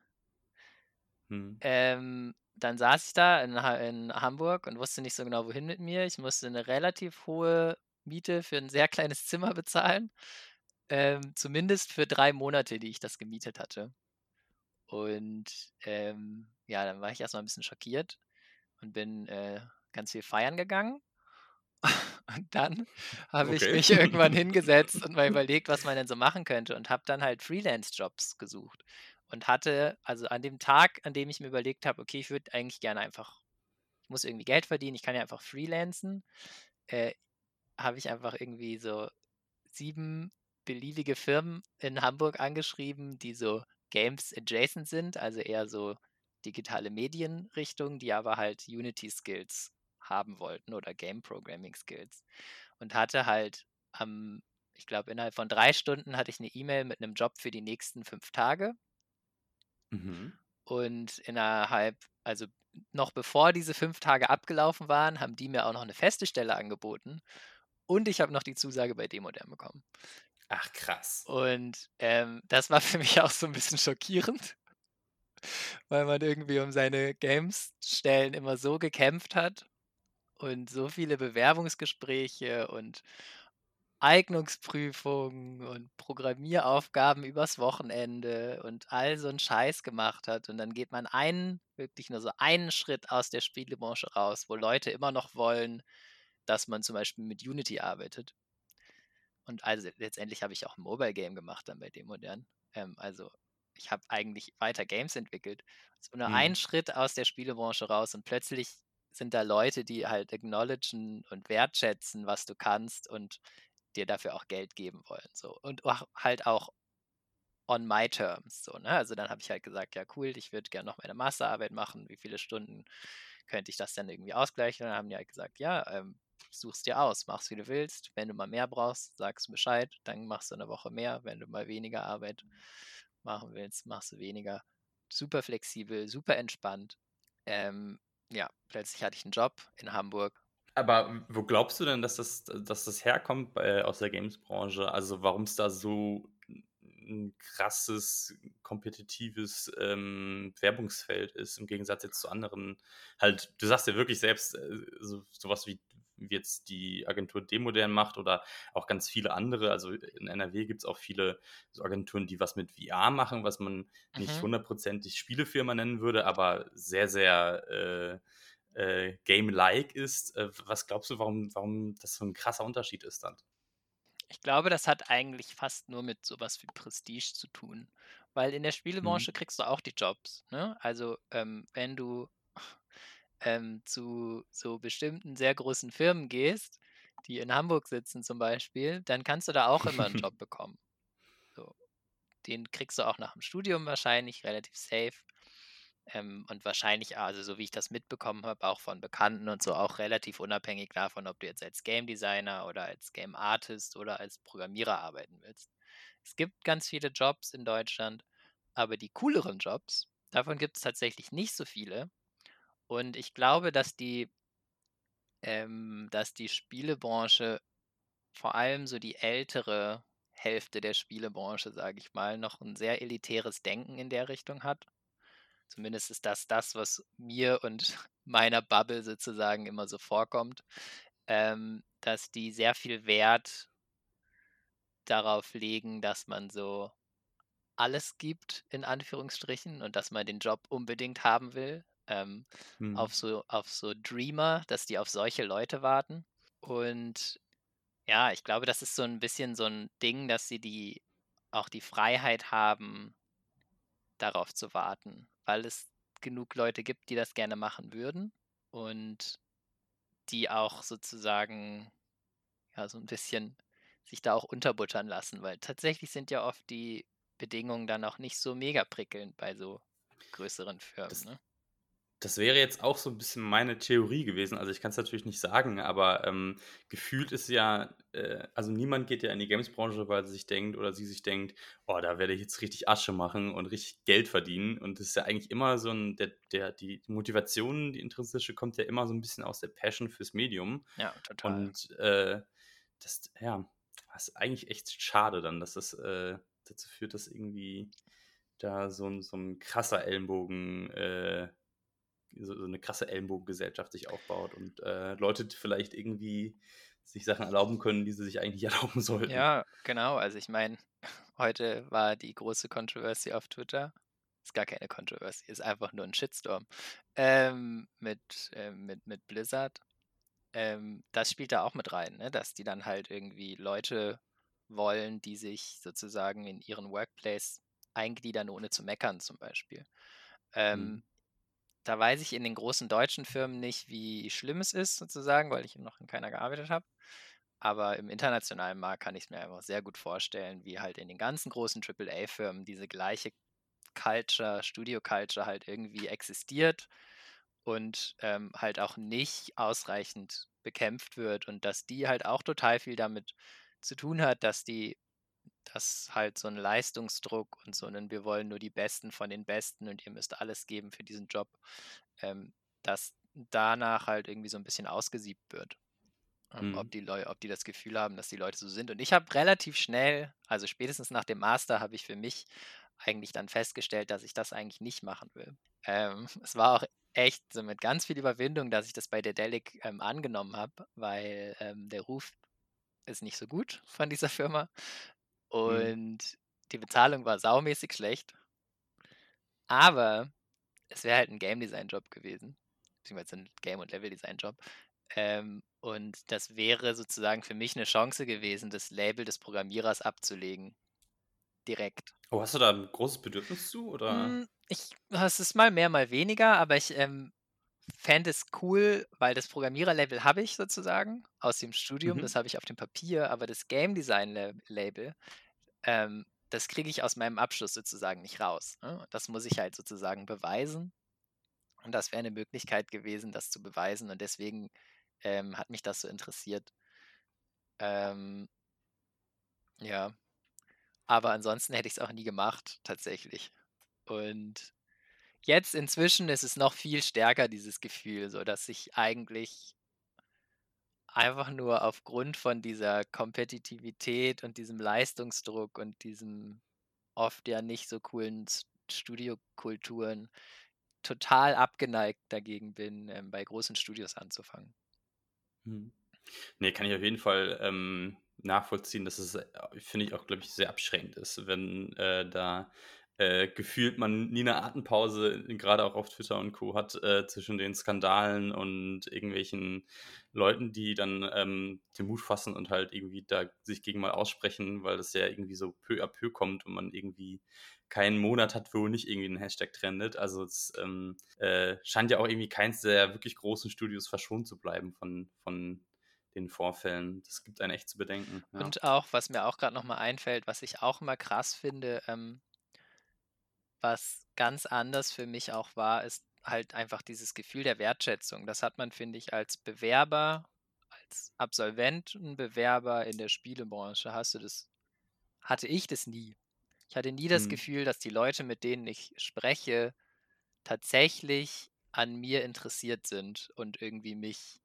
Hm. Ähm, dann saß ich da in, in Hamburg und wusste nicht so genau, wohin mit mir. Ich musste eine relativ hohe Miete für ein sehr kleines Zimmer bezahlen. Ähm, zumindest für drei Monate, die ich das gemietet hatte. Und ähm, ja, dann war ich erstmal ein bisschen schockiert und bin äh, ganz viel feiern gegangen. Und dann habe ich Okay. mich irgendwann hingesetzt und mal überlegt, was man denn so machen könnte und habe dann halt Freelance-Jobs gesucht und hatte, also an dem Tag, an dem ich mir überlegt habe, okay, ich würde eigentlich gerne einfach, ich muss irgendwie Geld verdienen, ich kann ja einfach freelancen, äh, habe ich einfach irgendwie so sieben beliebige Firmen in Hamburg angeschrieben, die so Games adjacent sind, also eher so digitale Medienrichtung, die aber halt Unity Skills haben wollten oder Game Programming Skills. Und hatte halt am, ich glaube, innerhalb von drei Stunden hatte ich eine E-Mail mit einem Job für die nächsten fünf Tage. Mhm. Und innerhalb, also noch bevor diese fünf Tage abgelaufen waren, haben die mir auch noch eine feste Stelle angeboten. Und ich habe noch die Zusage bei Demodem bekommen. Ach, krass. Und ähm, das war für mich auch so ein bisschen schockierend, weil man irgendwie um seine Games-Stellen immer so gekämpft hat und so viele Bewerbungsgespräche und Eignungsprüfungen und Programmieraufgaben übers Wochenende und all so 'n Scheiß gemacht hat. Und dann geht man einen wirklich nur so einen Schritt aus der Spielebranche raus, wo Leute immer noch wollen, dass man zum Beispiel mit Unity arbeitet. Und also letztendlich habe ich auch 'n Mobile Game gemacht dann bei Demodern. Ähm, also, ich habe eigentlich weiter Games entwickelt. So nur einen Mhm. Schritt aus der Spielebranche raus und plötzlich sind da Leute, die halt acknowledgen und wertschätzen, was du kannst und dir dafür auch Geld geben wollen, so. Und auch halt auch on my terms, so, ne? Also, dann habe ich halt gesagt: „Ja, cool, ich würde gerne noch meine Masterarbeit machen. Wie viele Stunden könnte ich das denn irgendwie ausgleichen?“ Und dann haben die halt gesagt: „Ja, ähm, such's dir aus, mach's, wie du willst. Wenn du mal mehr brauchst, sagst Bescheid, dann machst du 'ne Woche mehr. Wenn du mal weniger Arbeit machen willst, machst du weniger.“ Super flexibel, super entspannt. Ähm, ja, plötzlich hatte ich 'n Job in Hamburg. Aber wo glaubst du denn, dass das dass das herkommt bei aus der Games-Branche? Also, warum's da so 'n krasses, kompetitives, ähm, Werbungsfeld ist im Gegensatz jetzt zu anderen halt du sagst ja wirklich selbst, äh, so so was wie wie jetzt die Agentur Demodern macht oder auch ganz viele andere. Also, in NRW gibt's auch viele so Agenturen, die was mit VR machen, was man nicht Mhm. hundertprozentig Spielefirma nennen würde, aber sehr, sehr, äh, äh, game-like ist. Äh, was glaubst du, warum warum das so 'n krasser Unterschied ist dann? Ich glaube, das hat eigentlich fast nur mit so was wie Prestige zu tun, weil in der Mhm. Spielebranche kriegst du auch die Jobs, ne? Also, ähm, wenn du, ähm, zu so bestimmten sehr großen Firmen gehst, die in Hamburg sitzen zum Beispiel, dann kannst du da auch immer 'n Job bekommen. So, den kriegst du auch nach dem Studium wahrscheinlich relativ safe. Ähm, und wahrscheinlich, also so wie ich das mitbekommen habe, auch von Bekannten und so, auch relativ unabhängig davon, ob du jetzt als Game Designer oder als Game Artist oder als Programmierer arbeiten willst. Es gibt ganz viele Jobs in Deutschland, aber die cooleren Jobs, davon gibt's tatsächlich nicht so viele. Und ich glaube, dass die ähm, dass die Spielebranche, vor allem so die ältere Hälfte der Spielebranche, sage ich mal, noch 'n sehr elitäres Denken in der Richtung hat. Zumindest ist das das, was mir und meiner Bubble sozusagen immer so vorkommt, ähm, dass die sehr viel Wert darauf legen, dass man so alles gibt in Anführungsstrichen und dass man den Job unbedingt haben will, ähm, Mhm. auf so auf so Dreamer, dass die auf solche Leute warten. Und ja, ich glaube, das ist so 'n bisschen so 'n Ding, dass sie die auch die Freiheit haben darauf zu warten, weil es genug Leute gibt, die das gerne machen würden und die auch sozusagen, ja, so 'n bisschen sich da auch unterbuttern lassen, weil tatsächlich sind ja oft die Bedingungen dann auch nicht so mega prickelnd bei so größeren Firmen, Das ne? Das wäre jetzt auch so 'n bisschen meine Theorie gewesen. Also, ich kann's natürlich nicht sagen, aber, ähm, gefühlt ist ja äh, also niemand geht ja in die Games-Branche, weil er sich denkt oder sie sich denkt: „Oh, da werde ich jetzt richtig Asche machen und richtig Geld verdienen.“ Und das ist ja eigentlich immer so 'n der der die Motivation, die intrinsische, kommt ja immer so 'n bisschen aus der Passion fürs Medium. Ja, total. Und, äh, das ja, das ist eigentlich echt schade dann, dass das, äh, dazu führt, dass irgendwie da so 'n so 'n krasser Ellenbogen äh, so so 'ne krasse Ellenbogengesellschaft sich aufbaut und, äh, Leute vielleicht irgendwie sich Sachen erlauben können, die sie sich eigentlich erlauben sollten. Ja, genau. Also ich meine, heute war die große Controversy auf Twitter. Ist gar keine Controversy, ist einfach nur ein Shitstorm. Ähm, mit, äh, mit, mit Blizzard. Ähm, das spielt da auch mit rein, ne? dass die dann halt irgendwie Leute wollen, die sich sozusagen in ihren Workplace eingliedern, ohne zu meckern zum Beispiel. Ähm, Mhm. Da weiß ich in den großen deutschen Firmen nicht, wie schlimm es ist, sozusagen, weil ich noch in keiner gearbeitet habe. Aber im internationalen Markt kann ich es mir einfach sehr gut vorstellen, wie halt in den ganzen großen AAA-Firmen diese gleiche Culture, Studio-Culture halt irgendwie existiert und ähm, halt auch nicht ausreichend bekämpft wird und dass die halt auch total viel damit zu tun hat, dass die, dass halt so ein Leistungsdruck und so ein Wir wollen nur die Besten von den Besten und ihr müsst alles geben für diesen Job, ähm, dass danach halt irgendwie so ein bisschen ausgesiebt wird. Ähm, Mhm. ob, die Leu ob die das Gefühl haben, dass die Leute so sind. Und ich habe relativ schnell, also spätestens nach dem Master, habe ich für mich eigentlich dann festgestellt, dass ich das eigentlich nicht machen will. Ähm, es war auch echt so mit ganz viel Überwindung, dass ich das bei der Delic ähm, angenommen habe, weil ähm, der Ruf ist nicht so gut von dieser Firma Mhm. und die Bezahlung war saumäßig schlecht. Aber es wäre halt ein Game Design Job gewesen, beziehungsweise ein Game- und Level Design Job. Ähm, und das wäre sozusagen für mich eine Chance gewesen, das Label des Programmierers abzulegen. Direkt. Oh, hast du da ein großes Bedürfnis zu? Oder? Hm, ich, es ist mal mehr, mal weniger, aber ich ähm, fände es cool, weil das Programmierer-Label habe ich sozusagen aus dem Studium, Mhm. das habe ich auf dem Papier, aber das Game Design-Label, ähm, das kriege ich aus meinem Abschluss sozusagen nicht raus. Ne? Das muss ich halt sozusagen beweisen. Und das wäre eine Möglichkeit gewesen, das zu beweisen. Und deswegen ähm, hat mich das so interessiert. Ähm, ja. Aber ansonsten hätte ich es auch nie gemacht, tatsächlich. Und jetzt inzwischen ist es noch viel stärker, dieses Gefühl, so dass ich eigentlich einfach nur aufgrund von dieser Kompetitivität und diesem Leistungsdruck und diesem oft ja nicht so coolen Studiokulturen total abgeneigt dagegen bin, ähm, bei großen Studios anzufangen. Mhm. Nee, kann ich auf jeden Fall ähm, nachvollziehen, dass es, äh, finde ich, auch, glaube ich, sehr abschreckend ist, wenn äh, da äh, gefühlt man nie eine Atempause, gerade auch auf Twitter und Co. hat, äh, zwischen den Skandalen und irgendwelchen Leuten, die dann ähm, den Mut fassen und halt irgendwie da sich gegen mal aussprechen, weil das ja irgendwie so peu à peu kommt und man irgendwie keinen Monat hat, wo nicht irgendwie ein Hashtag trendet. Also es ähm, äh, scheint ja auch irgendwie keins der wirklich großen Studios verschont zu bleiben von, von den Vorfällen. Das gibt einen echt zu bedenken. Ja. Und auch, was mir auch gerade nochmal einfällt, was ich auch immer krass finde, ähm, was ganz anders für mich auch war, ist halt einfach dieses Gefühl der Wertschätzung. Das hat man, finde ich, als Bewerber, als Absolventenbewerber in der Spielebranche, hast du das, hatte ich das nie. Ich hatte nie das Hm. Gefühl, dass die Leute, mit denen ich spreche, tatsächlich an mir interessiert sind und irgendwie mich,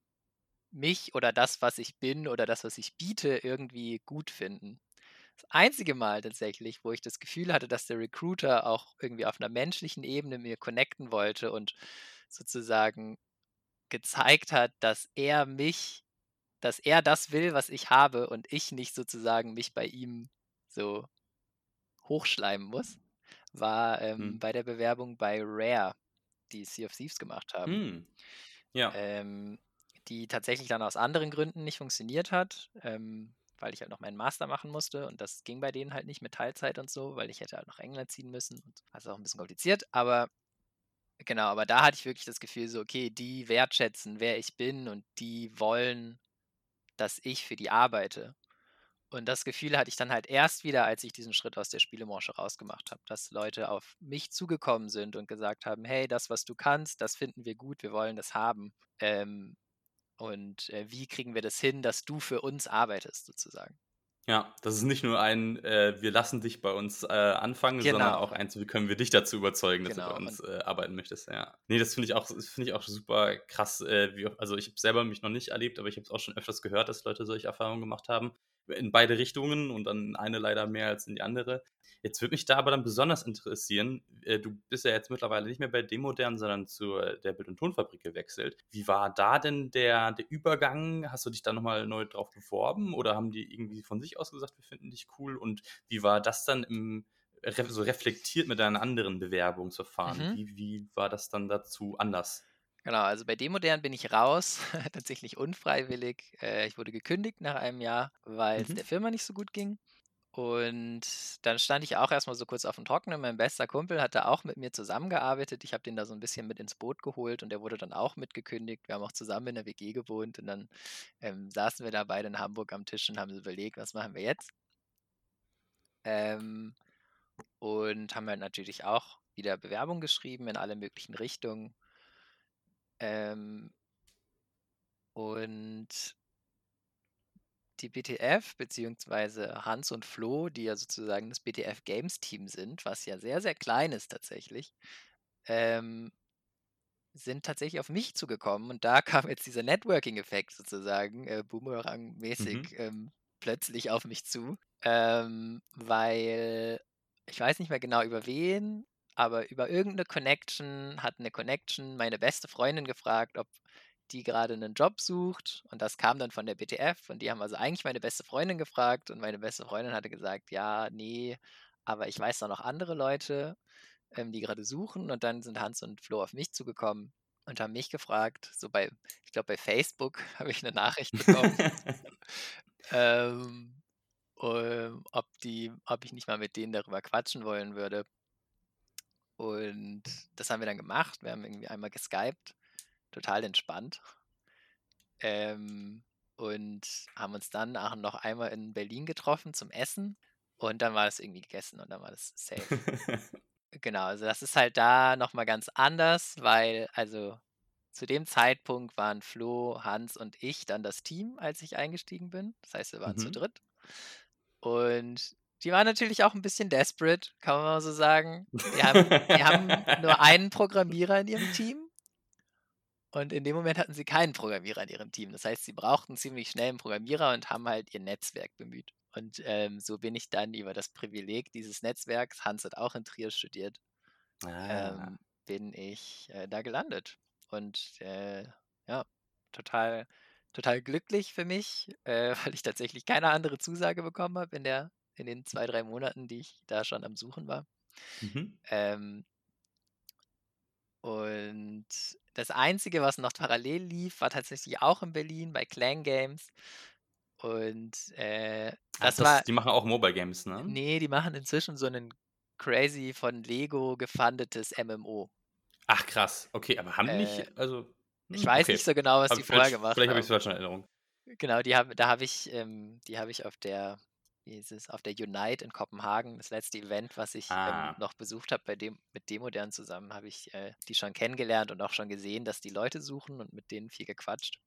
mich oder das, was ich bin oder das, was ich biete, irgendwie gut finden. Das einzige Mal tatsächlich, wo ich das Gefühl hatte, dass der Recruiter auch irgendwie auf einer menschlichen Ebene mir connecten wollte und sozusagen gezeigt hat, dass er mich, dass er das will, was ich habe und ich nicht sozusagen mich bei ihm so hochschleimen muss, war ähm, Hm. bei der Bewerbung bei Rare, die Sea of Thieves gemacht haben. Hm. Ja. Ähm, die tatsächlich dann aus anderen Gründen nicht funktioniert hat, ähm, weil ich halt noch meinen Master machen musste und das ging bei denen halt nicht mit Teilzeit und so, weil ich hätte halt nach England ziehen müssen und das ist auch ein bisschen kompliziert, aber genau, aber da hatte ich wirklich das Gefühl so, okay, die wertschätzen, wer ich bin und die wollen, dass ich für die arbeite. Und das Gefühl hatte ich dann halt erst wieder, als ich diesen Schritt aus der Spielebranche rausgemacht habe, dass Leute auf mich zugekommen sind und gesagt haben, hey, das, was du kannst, das finden wir gut, wir wollen das haben. Ähm, und äh, wie kriegen wir das hin, dass du für uns arbeitest, sozusagen. Ja, das ist nicht nur ein, äh, wir lassen dich bei uns äh, anfangen, sondern Genau. auch eins, wie können wir dich dazu überzeugen, dass du Genau, bei uns äh, arbeiten möchtest. Ja. Nee, das finde ich auch, finde ich auch super krass. Äh, wie, also ich habe selber mich noch nicht erlebt, aber ich habe es auch schon öfters gehört, dass Leute solche Erfahrungen gemacht haben. In beide Richtungen und dann eine leider mehr als in die andere. Jetzt würde mich da aber dann besonders interessieren, äh, du bist ja jetzt mittlerweile nicht mehr bei Demodern, sondern zu der Bild- und Tonfabrik gewechselt. Wie war da denn der, der Übergang? Hast du dich da nochmal neu drauf beworben oder haben die irgendwie von sich aus gesagt, wir finden dich cool? Und wie war das dann im, so reflektiert mit deinen anderen Bewerbungsverfahren? Mhm. Wie, wie war das dann dazu anders? Genau, also bei Demodern bin ich raus, tatsächlich unfreiwillig. Äh, ich wurde gekündigt nach einem Jahr, weil es mhm. der Firma nicht so gut ging. Und dann stand ich auch erstmal so kurz auf dem Trockenen. Mein bester Kumpel hat da auch mit mir zusammengearbeitet. Ich habe den da so ein bisschen mit ins Boot geholt und der wurde dann auch mitgekündigt. Wir haben auch zusammen in der WG gewohnt und dann ähm, saßen wir da beide in Hamburg am Tisch und haben überlegt, was machen wir jetzt? Ähm, und haben halt natürlich auch wieder Bewerbung geschrieben in alle möglichen Richtungen. Ähm, und die BTF, beziehungsweise Hans und Flo, die ja sozusagen das BTF Games Team sind, was ja sehr, sehr klein ist tatsächlich, ähm, sind tatsächlich auf mich zugekommen und da kam jetzt dieser Networking-Effekt sozusagen, äh, Boomerang-mäßig, mhm. ähm, plötzlich auf mich zu, ähm, weil ich weiß nicht mehr genau über wen, aber über irgendeine Connection hat eine Connection meine beste Freundin gefragt, ob die gerade einen Job sucht und das kam dann von der BTF und die haben also eigentlich meine beste Freundin gefragt und meine beste Freundin hatte gesagt, ja, nee, aber ich weiß da noch andere Leute, ähm, die gerade suchen und dann sind Hans und Flo auf mich zugekommen und haben mich gefragt, so bei, ich glaube bei Facebook habe ich eine Nachricht bekommen, ähm, um, ob die, ob ich nicht mal mit denen darüber quatschen wollen würde. Und das haben wir dann gemacht. Wir haben irgendwie einmal geskypt total entspannt. Ähm, und haben uns dann auch noch einmal in Berlin getroffen zum Essen. Und dann war das irgendwie gegessen und dann war das safe. genau, also das ist halt da nochmal ganz anders, weil also zu dem Zeitpunkt waren Flo, Hans und ich dann das Team, als ich eingestiegen bin. Das heißt, wir waren mhm. zu dritt. Und die waren natürlich auch ein bisschen desperate, kann man mal so sagen. Die haben, die haben nur einen Programmierer in ihrem Team und in dem Moment hatten sie keinen Programmierer in ihrem Team. Das heißt, sie brauchten ziemlich schnell einen Programmierer und haben halt ihr Netzwerk bemüht. Und ähm, so bin ich dann über das Privileg dieses Netzwerks, Hans hat auch in Trier studiert, ah. ähm, bin ich äh, da gelandet. Und äh, ja, total, total glücklich für mich, äh, weil ich tatsächlich keine andere Zusage bekommen habe in, in den zwei, drei Monaten, die ich da schon am Suchen war. Mhm. Ähm, und das Einzige, was noch parallel lief, war tatsächlich auch in Berlin bei Clan Games. Und äh, das, das, war. Die machen auch Mobile Games, ne? Nee, die machen inzwischen so ein crazy von Lego gefundetes MMO. Ach krass, okay, aber haben äh, nicht, also. Ich hm, weiß okay. nicht so genau, was hab die vorher gemacht haben. Vielleicht habe ich es falsch in Erinnerung. Genau, die hab, da habe ich, ähm, die habe ich auf der wie hieß es, auf der Unite in Kopenhagen, das letzte Event, was ich ähm, ah. ähm, noch besucht habe, bei dem, mit Demodern zusammen, habe ich äh, die schon kennengelernt und auch schon gesehen, dass die Leute suchen und mit denen viel gequatscht.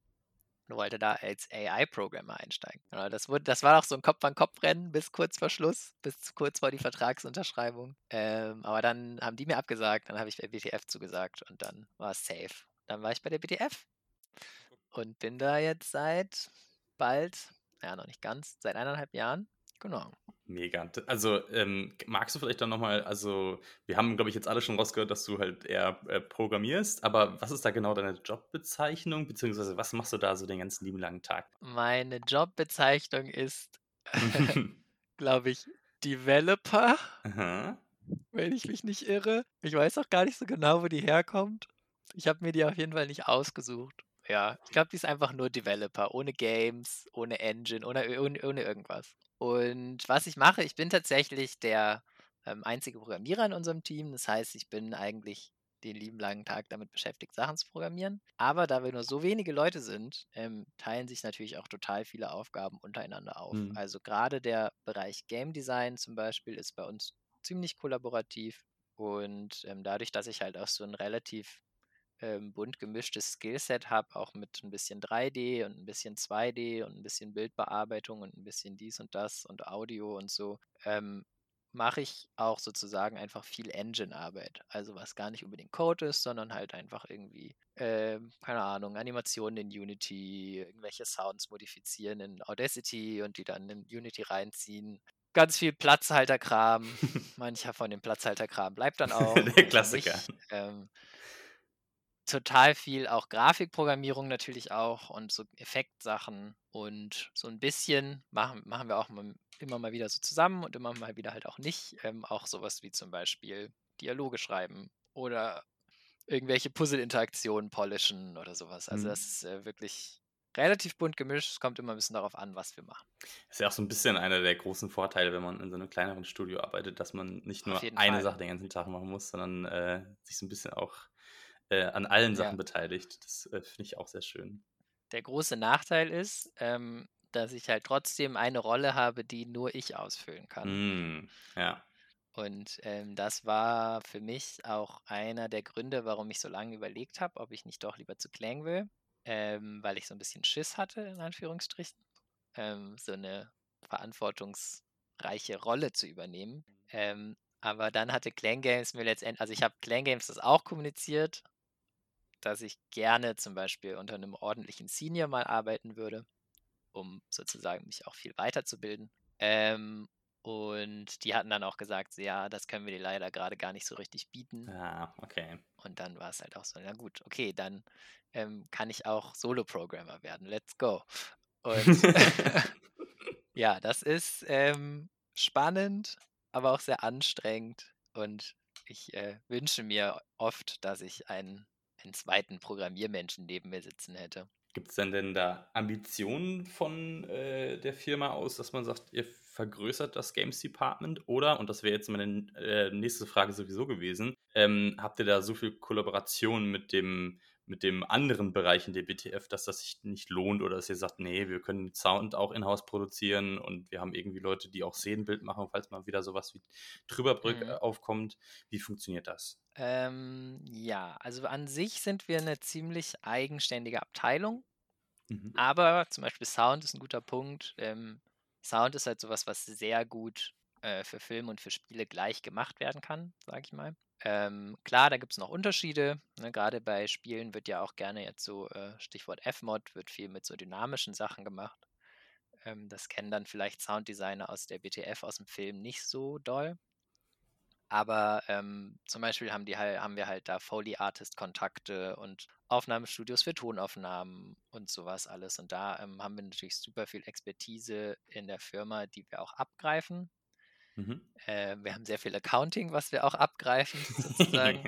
Und wollte da als AI-Programmer einsteigen. Genau, das, wurde, das war auch so ein Kopf-an-Kopf-Rennen bis kurz vor Schluss, bis kurz vor die Vertragsunterschreibung. Ähm, aber dann haben die mir abgesagt, dann habe ich bei BTF zugesagt und dann war es safe. Dann war ich bei der BTF und bin da jetzt seit bald, ja noch nicht ganz, seit eineinhalb Jahren Genau. Mega. Also ähm, magst du vielleicht dann nochmal, also wir haben, glaube ich, jetzt alle schon rausgehört, dass du halt eher äh, programmierst, aber was ist da genau deine Jobbezeichnung, beziehungsweise was machst du da so den ganzen lieben langen Tag? Meine Jobbezeichnung ist, glaube ich, Developer, Aha. wenn ich mich nicht irre. Ich weiß auch gar nicht so genau, wo die herkommt. Ich habe mir die auf jeden Fall nicht ausgesucht. Ja, ich glaube, die ist einfach nur Developer, ohne Games, ohne Engine, ohne, ohne, ohne irgendwas. Und was ich mache, ich bin tatsächlich der ähm, einzige Programmierer in unserem Team. Das heißt, ich bin eigentlich den lieben langen Tag damit beschäftigt, Sachen zu programmieren. Aber da wir nur so wenige Leute sind, ähm, teilen sich natürlich auch total viele Aufgaben untereinander auf. Mhm. Also gerade der Bereich Game Design zum Beispiel ist bei uns ziemlich kollaborativ. Und ähm, dadurch, dass ich halt auch so ein relativ ähm, bunt gemischtes Skillset habe, auch mit ein bisschen 3D und ein bisschen 2D und ein bisschen Bildbearbeitung und ein bisschen dies und das und Audio und so, ähm, mache ich auch sozusagen einfach viel Engine-Arbeit. Also was gar nicht unbedingt Code ist, sondern halt einfach irgendwie, äh, keine Ahnung, Animationen in Unity, irgendwelche Sounds modifizieren in Audacity und die dann in Unity reinziehen. Ganz viel Platzhalterkram. Mancher von dem Platzhalterkram bleibt dann auch. Der Klassiker. Ähm, total viel auch Grafikprogrammierung natürlich auch und so Effektsachen und so ein bisschen machen, machen wir auch immer mal wieder so zusammen und immer mal wieder halt auch nicht. Ähm, auch sowas wie zum Beispiel Dialoge schreiben oder irgendwelche Puzzle-Interaktionen polischen oder sowas. Also Mhm. das ist äh, wirklich relativ bunt gemischt. Es kommt immer ein bisschen darauf an, was wir machen. Ist ja auch so ein bisschen einer der großen Vorteile, wenn man in so einem kleineren Studio arbeitet, dass man nicht nur eine Fall. Sache den ganzen Tag machen muss, sondern äh, sich so ein bisschen auch äh, an allen Ja. Sachen beteiligt. Das äh, finde ich auch sehr schön. Der große Nachteil ist, ähm, dass ich halt trotzdem eine Rolle habe, die nur ich ausfüllen kann. Mm, ja. Und ähm, das war für mich auch einer der Gründe, warum ich so lange überlegt habe, ob ich nicht doch lieber zu Clang will, ähm, weil ich so ein bisschen Schiss hatte, in Anführungsstrichen, ähm, so eine verantwortungsreiche Rolle zu übernehmen. Ähm, aber dann hatte Clang Games mir letztendlich, also ich habe Clang Games das auch kommuniziert, dass ich gerne zum Beispiel unter einem ordentlichen Senior mal arbeiten würde, um sozusagen mich auch viel weiterzubilden. Ähm, und die hatten dann auch gesagt, ja, das können wir dir leider gerade gar nicht so richtig bieten. Ah, okay. Und dann war es halt auch so, na gut, okay, dann ähm, kann ich auch Solo-Programmer werden. Let's go. Und ja, das ist ähm, spannend, aber auch sehr anstrengend. Und ich äh, wünsche mir oft, dass ich einen, einen zweiten Programmiermenschen neben mir sitzen hätte. Gibt es denn, denn da Ambitionen von äh, der Firma aus, dass man sagt, ihr vergrößert das Games Department? Oder, und das wäre jetzt meine äh, nächste Frage sowieso gewesen, ähm, habt ihr da so viel Kollaboration mit dem, mit dem anderen Bereich in der BTF, dass das sich nicht lohnt oder dass ihr sagt, nee, wir können Sound auch in-house produzieren und wir haben irgendwie Leute, die auch Szenenbild machen, falls mal wieder sowas wie Drüberbrück Mhm. äh, aufkommt. Wie funktioniert das? Ähm, ja, also an sich sind wir eine ziemlich eigenständige Abteilung. Mhm. Aber zum Beispiel Sound ist ein guter Punkt. Ähm, Sound ist halt sowas, was sehr gut äh, für Film und für Spiele gleich gemacht werden kann, sage ich mal. Ähm, klar, da gibt es noch Unterschiede. Ne? Gerade bei Spielen wird ja auch gerne jetzt so, äh, Stichwort F-Mod, wird viel mit so dynamischen Sachen gemacht. Ähm, das kennen dann vielleicht Sounddesigner aus der BTF, aus dem Film nicht so doll. Aber ähm, zum Beispiel haben, die haben wir halt da Foley-Artist-Kontakte und Aufnahmestudios für Tonaufnahmen und sowas alles. Und da ähm, haben wir natürlich super viel Expertise in der Firma, die wir auch abgreifen. Mhm. Äh, wir haben sehr viel Accounting, was wir auch abgreifen, sozusagen.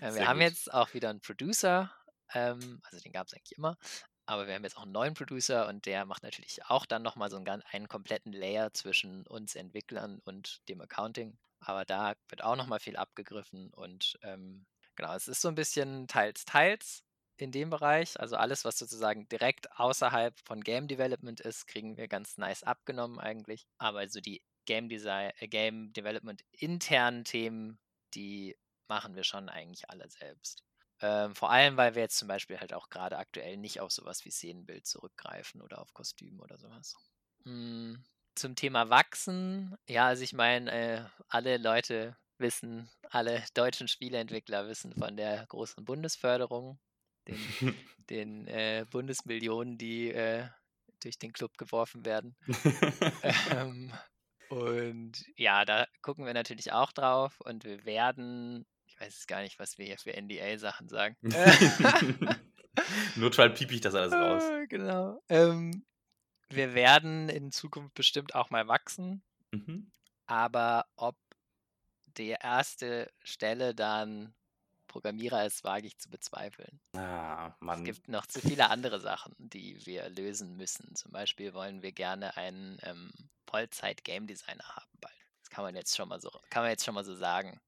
Äh, wir haben gut. jetzt auch wieder einen Producer, ähm, also den gab es eigentlich immer, aber wir haben jetzt auch einen neuen Producer und der macht natürlich auch dann nochmal so einen, einen kompletten Layer zwischen uns Entwicklern und dem Accounting. Aber da wird auch nochmal viel abgegriffen und ähm, genau, es ist so ein bisschen teils, teils in dem Bereich. Also alles, was sozusagen direkt außerhalb von Game Development ist, kriegen wir ganz nice abgenommen eigentlich. Aber so die Game Design, äh, Game Development internen Themen, die machen wir schon eigentlich alle selbst. Ähm, vor allem, weil wir jetzt zum Beispiel halt auch gerade aktuell nicht auf sowas wie Szenenbild zurückgreifen oder auf Kostüm oder sowas. Mm, zum Thema Wachsen, ja, also ich meine, äh, alle Leute wissen, alle deutschen Spieleentwickler wissen von der großen Bundesförderung, den, den äh, Bundesmillionen, die äh, durch den Club geworfen werden. Ähm, und ja, da gucken wir natürlich auch drauf und wir werden, ich weiß jetzt gar nicht, was wir hier für NDA-Sachen sagen. Notfall piep ich das alles raus. Äh, genau. Ähm, wir werden in Zukunft bestimmt auch mal wachsen, Mhm. aber ob die erste Stelle dann Programmierer ist, wage ich zu bezweifeln. Ah, Es Mann. gibt noch zu viele andere Sachen, die wir lösen müssen. Zum Beispiel wollen wir gerne einen ähm, Vollzeit-Game-Designer haben bald. Das kann man jetzt schon mal so, kann man jetzt schon mal so sagen.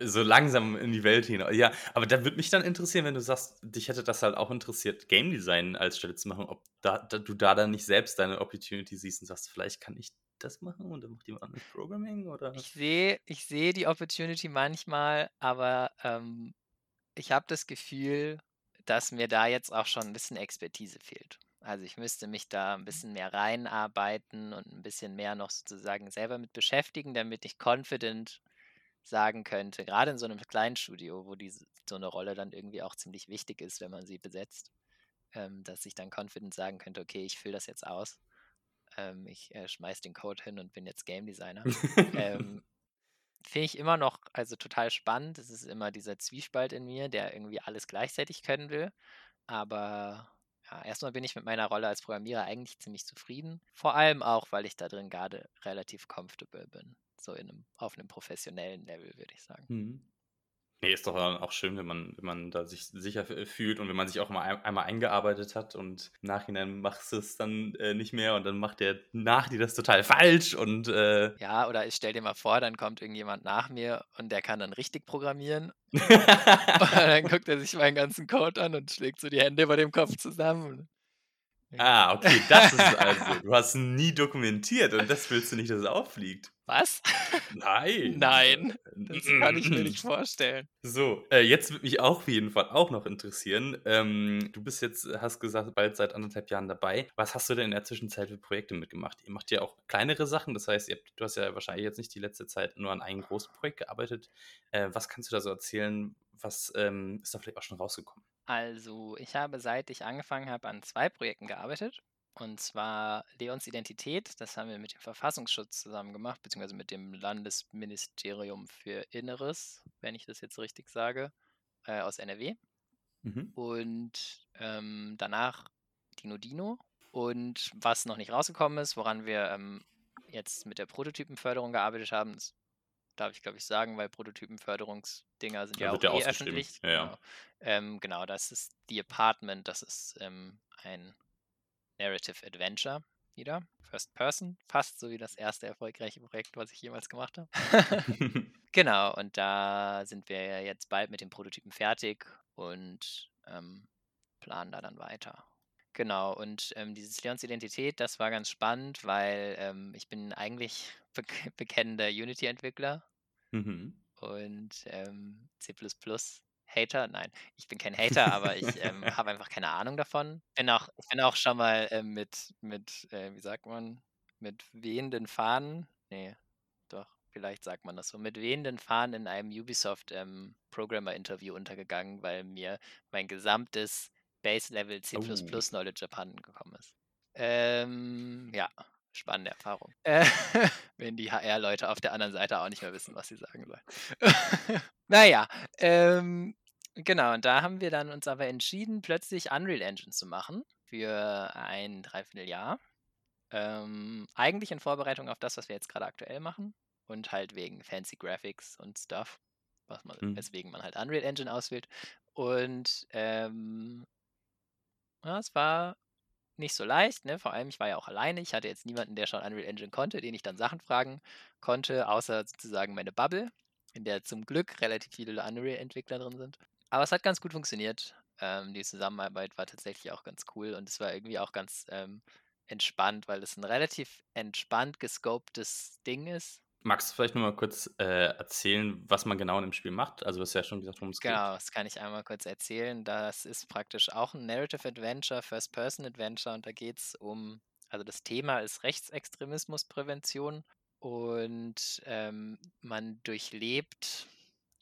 So langsam in die Welt hinaus. Ja, aber da würde mich dann interessieren, wenn du sagst, dich hätte das halt auch interessiert, Game Design als Stelle zu machen, ob da, da, du da dann nicht selbst deine Opportunity siehst und sagst, vielleicht kann ich das machen und dann macht jemand anderes Programming oder. Ich sehe, ich sehe die Opportunity manchmal, aber ähm, ich habe das Gefühl, dass mir da jetzt auch schon ein bisschen Expertise fehlt. Also ich müsste mich da ein bisschen mehr reinarbeiten und ein bisschen mehr noch sozusagen selber mit beschäftigen, damit ich confident sagen könnte, gerade in so einem kleinen Studio, wo diese, so eine Rolle dann irgendwie auch ziemlich wichtig ist, wenn man sie besetzt, ähm, dass ich dann confident sagen könnte, okay, ich fülle das jetzt aus. Ähm, ich äh, schmeiß den Code hin und bin jetzt Game Designer. ähm, Finde ich immer noch also total spannend. Es ist immer dieser Zwiespalt in mir, der irgendwie alles gleichzeitig können will. Aber ja, erstmal bin ich mit meiner Rolle als Programmierer eigentlich ziemlich zufrieden. Vor allem auch, weil ich da drin gerade relativ comfortable bin. So in einem, auf einem professionellen Level, würde ich sagen. Mhm. Nee, ist doch auch schön, wenn man, wenn man da sich sicher fühlt und wenn man sich auch mal einmal eingearbeitet hat und im Nachhinein machst du es dann äh, nicht mehr und dann macht der nach dir das total falsch und äh Ja, oder ich stell dir mal vor, dann kommt irgendjemand nach mir und der kann dann richtig programmieren. dann guckt er sich meinen ganzen Code an und schlägt so die Hände über dem Kopf zusammen. Ah, okay, das ist also. Du hast nie dokumentiert und das willst du nicht, dass es auffliegt. Was? Nein. Nein, das kann ich mir nicht vorstellen. So, äh, jetzt würde mich auch auf jeden Fall auch noch interessieren. Ähm, du bist jetzt, hast gesagt, bald seit anderthalb Jahren dabei. Was hast du denn in der Zwischenzeit für Projekte mitgemacht? Ihr macht ja auch kleinere Sachen, das heißt, habt, du hast ja wahrscheinlich jetzt nicht die letzte Zeit nur an einem großen Projekt gearbeitet. Äh, was kannst du da so erzählen? Was ähm, ist da vielleicht auch schon rausgekommen? Also, ich habe, seit ich angefangen habe, an zwei Projekten gearbeitet. Und zwar Leons Identität, das haben wir mit dem Verfassungsschutz zusammen gemacht, beziehungsweise mit dem Landesministerium für Inneres, wenn ich das jetzt richtig sage, äh, aus NRW. Mhm. Und ähm, danach Dino Dino. Und was noch nicht rausgekommen ist, woran wir ähm, jetzt mit der Prototypenförderung gearbeitet haben, das darf ich glaube ich sagen, weil Prototypenförderungsdinger sind Ja, ja auch ja eh öffentlich. Ja, ja. Genau. Ähm, genau, das ist The Apartment, das ist ähm, ein Narrative Adventure wieder. First Person, fast so wie das erste erfolgreiche Projekt, was ich jemals gemacht habe. genau, und da sind wir ja jetzt bald mit den Prototypen fertig und ähm, planen da dann weiter. Genau, und ähm, dieses Leons Identität, das war ganz spannend, weil ähm, ich bin eigentlich be bekennender Unity-Entwickler Mhm. und ähm, C Hater? Nein, ich bin kein Hater, aber ich ähm, habe einfach keine Ahnung davon. Bin auch, ich bin auch schon mal ähm, mit, mit äh, wie sagt man, mit wehenden Fahnen, nee, doch, vielleicht sagt man das so, mit wehenden Fahnen in einem Ubisoft ähm, Programmer-Interview untergegangen, weil mir mein gesamtes Base-Level C++ Oh. Knowledge abhanden gekommen ist. Ähm, ja, spannende Erfahrung. Äh, wenn die HR-Leute auf der anderen Seite auch nicht mehr wissen, was sie sagen sollen. naja, ähm, genau, und da haben wir dann uns aber entschieden, plötzlich Unreal Engine zu machen für ein Dreivierteljahr. Ähm, eigentlich in Vorbereitung auf das, was wir jetzt gerade aktuell machen und halt wegen fancy Graphics und Stuff, was man, Mhm. weswegen man halt Unreal Engine auswählt. Und ähm, ja, es war nicht so leicht, ne? Vor allem, ich war ja auch alleine. Ich hatte jetzt niemanden, der schon Unreal Engine konnte, den ich dann Sachen fragen konnte, außer sozusagen meine Bubble, in der zum Glück relativ viele Unreal-Entwickler drin sind. Aber es hat ganz gut funktioniert. Ähm, die Zusammenarbeit war tatsächlich auch ganz cool und es war irgendwie auch ganz ähm, entspannt, weil es ein relativ entspannt gescoptes Ding ist. Magst du vielleicht nochmal kurz äh, erzählen, was man genau in dem Spiel macht? Also, du hast ja schon gesagt, worum es geht. Genau, das kann ich einmal kurz erzählen. Das ist praktisch auch ein Narrative Adventure, First-Person Adventure und da geht es um, also das Thema ist Rechtsextremismusprävention und ähm, man durchlebt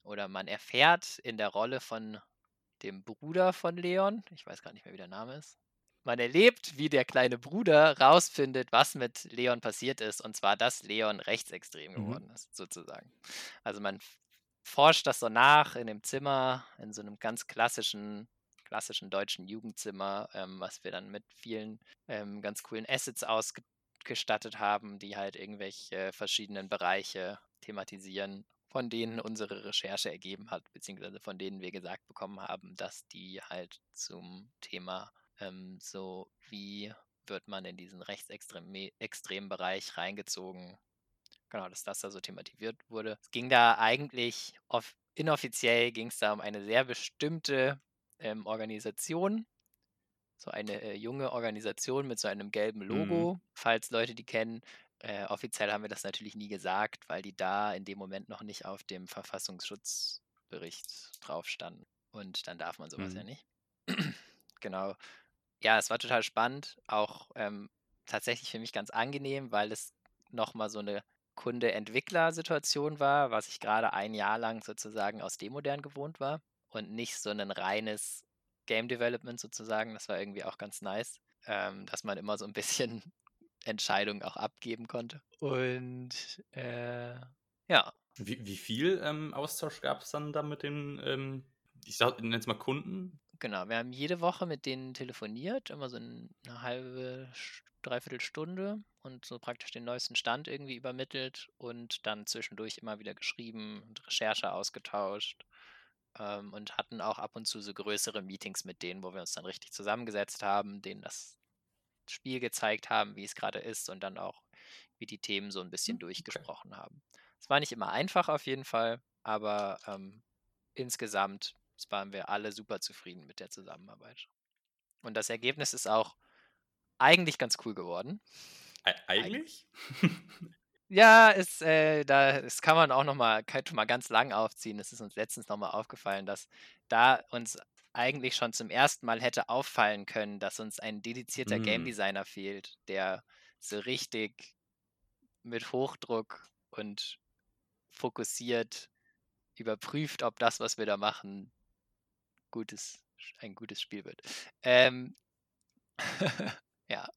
oder man erfährt in der Rolle von dem Bruder von Leon, ich weiß gar nicht mehr, wie der Name ist. Man erlebt, wie der kleine Bruder rausfindet, was mit Leon passiert ist, und zwar, dass Leon rechtsextrem Mhm. geworden ist, sozusagen. Also man forscht das so nach in dem Zimmer, in so einem ganz klassischen, klassischen deutschen Jugendzimmer, ähm, was wir dann mit vielen ähm, ganz coolen Assets ausgestattet haben, die halt irgendwelche verschiedenen Bereiche thematisieren, von denen unsere Recherche ergeben hat, beziehungsweise von denen wir gesagt bekommen haben, dass die halt zum Thema ähm, so, wie wird man in diesen rechtsextremen extremen Bereich reingezogen, genau, dass das da so thematisiert wurde. Es ging da eigentlich, off inoffiziell ging es da um eine sehr bestimmte ähm, Organisation, so eine äh, junge Organisation mit so einem gelben Mhm. Logo, falls Leute die kennen. Äh, offiziell haben wir das natürlich nie gesagt, weil die da in dem Moment noch nicht auf dem Verfassungsschutzbericht drauf standen. Und dann darf man sowas ja Mhm. nicht. genau. Ja, es war total spannend, auch ähm, tatsächlich für mich ganz angenehm, weil es nochmal so eine Kunde-Entwickler-Situation war, was ich gerade ein Jahr lang sozusagen aus Demodern gewohnt war und nicht so ein reines Game Development sozusagen. Das war irgendwie auch ganz nice, ähm, dass man immer so ein bisschen Entscheidungen auch abgeben konnte. Und äh, ja. Wie, wie viel ähm, Austausch gab es dann da mit den, ähm, ich nenne es mal Kunden? Genau, wir haben jede Woche mit denen telefoniert, immer so eine halbe, dreiviertel Stunde und so praktisch den neuesten Stand irgendwie übermittelt und dann zwischendurch immer wieder geschrieben und Recherche ausgetauscht ähm, und hatten auch ab und zu so größere Meetings mit denen, wo wir uns dann richtig zusammengesetzt haben, denen das Spiel gezeigt haben, wie es gerade ist und dann auch, wie die Themen so ein bisschen hm, durchgesprochen okay. haben. Es war nicht immer einfach auf jeden Fall, aber ähm, insgesamt waren wir alle super zufrieden mit der Zusammenarbeit. Und das Ergebnis ist auch eigentlich ganz cool geworden. E eigentlich? Ja, es, äh, da, das kann man auch noch mal, ganz lang aufziehen. Es ist uns letztens noch mal aufgefallen, dass da uns eigentlich schon zum ersten Mal hätte auffallen können, dass uns ein dedizierter Game Mm. Designer fehlt, der so richtig mit Hochdruck und fokussiert überprüft, ob das, was wir da machen, gutes, ein gutes Spiel wird. Ähm, ja,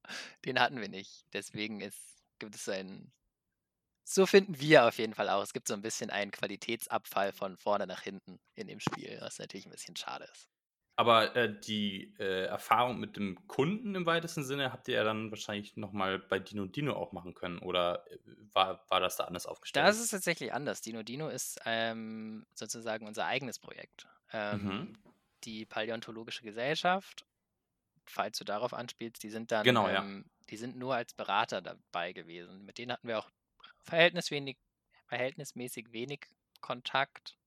den hatten wir nicht. Deswegen ist, gibt es ein so finden wir auf jeden Fall auch. Es gibt so ein bisschen einen Qualitätsabfall von vorne nach hinten in dem Spiel, was natürlich ein bisschen schade ist. Aber äh, die äh, Erfahrung mit dem Kunden im weitesten Sinne habt ihr ja dann wahrscheinlich nochmal bei Dino Dino auch machen können oder äh, war, war das da anders aufgestellt? Das ist tatsächlich anders. Dino Dino ist ähm, sozusagen unser eigenes Projekt. Ähm, Mhm. Die Paläontologische Gesellschaft, falls du darauf anspielst, die sind dann, Genau, ja. ähm, die sind nur als Berater dabei gewesen. Mit denen hatten wir auch verhältnismäßig wenig Kontakt,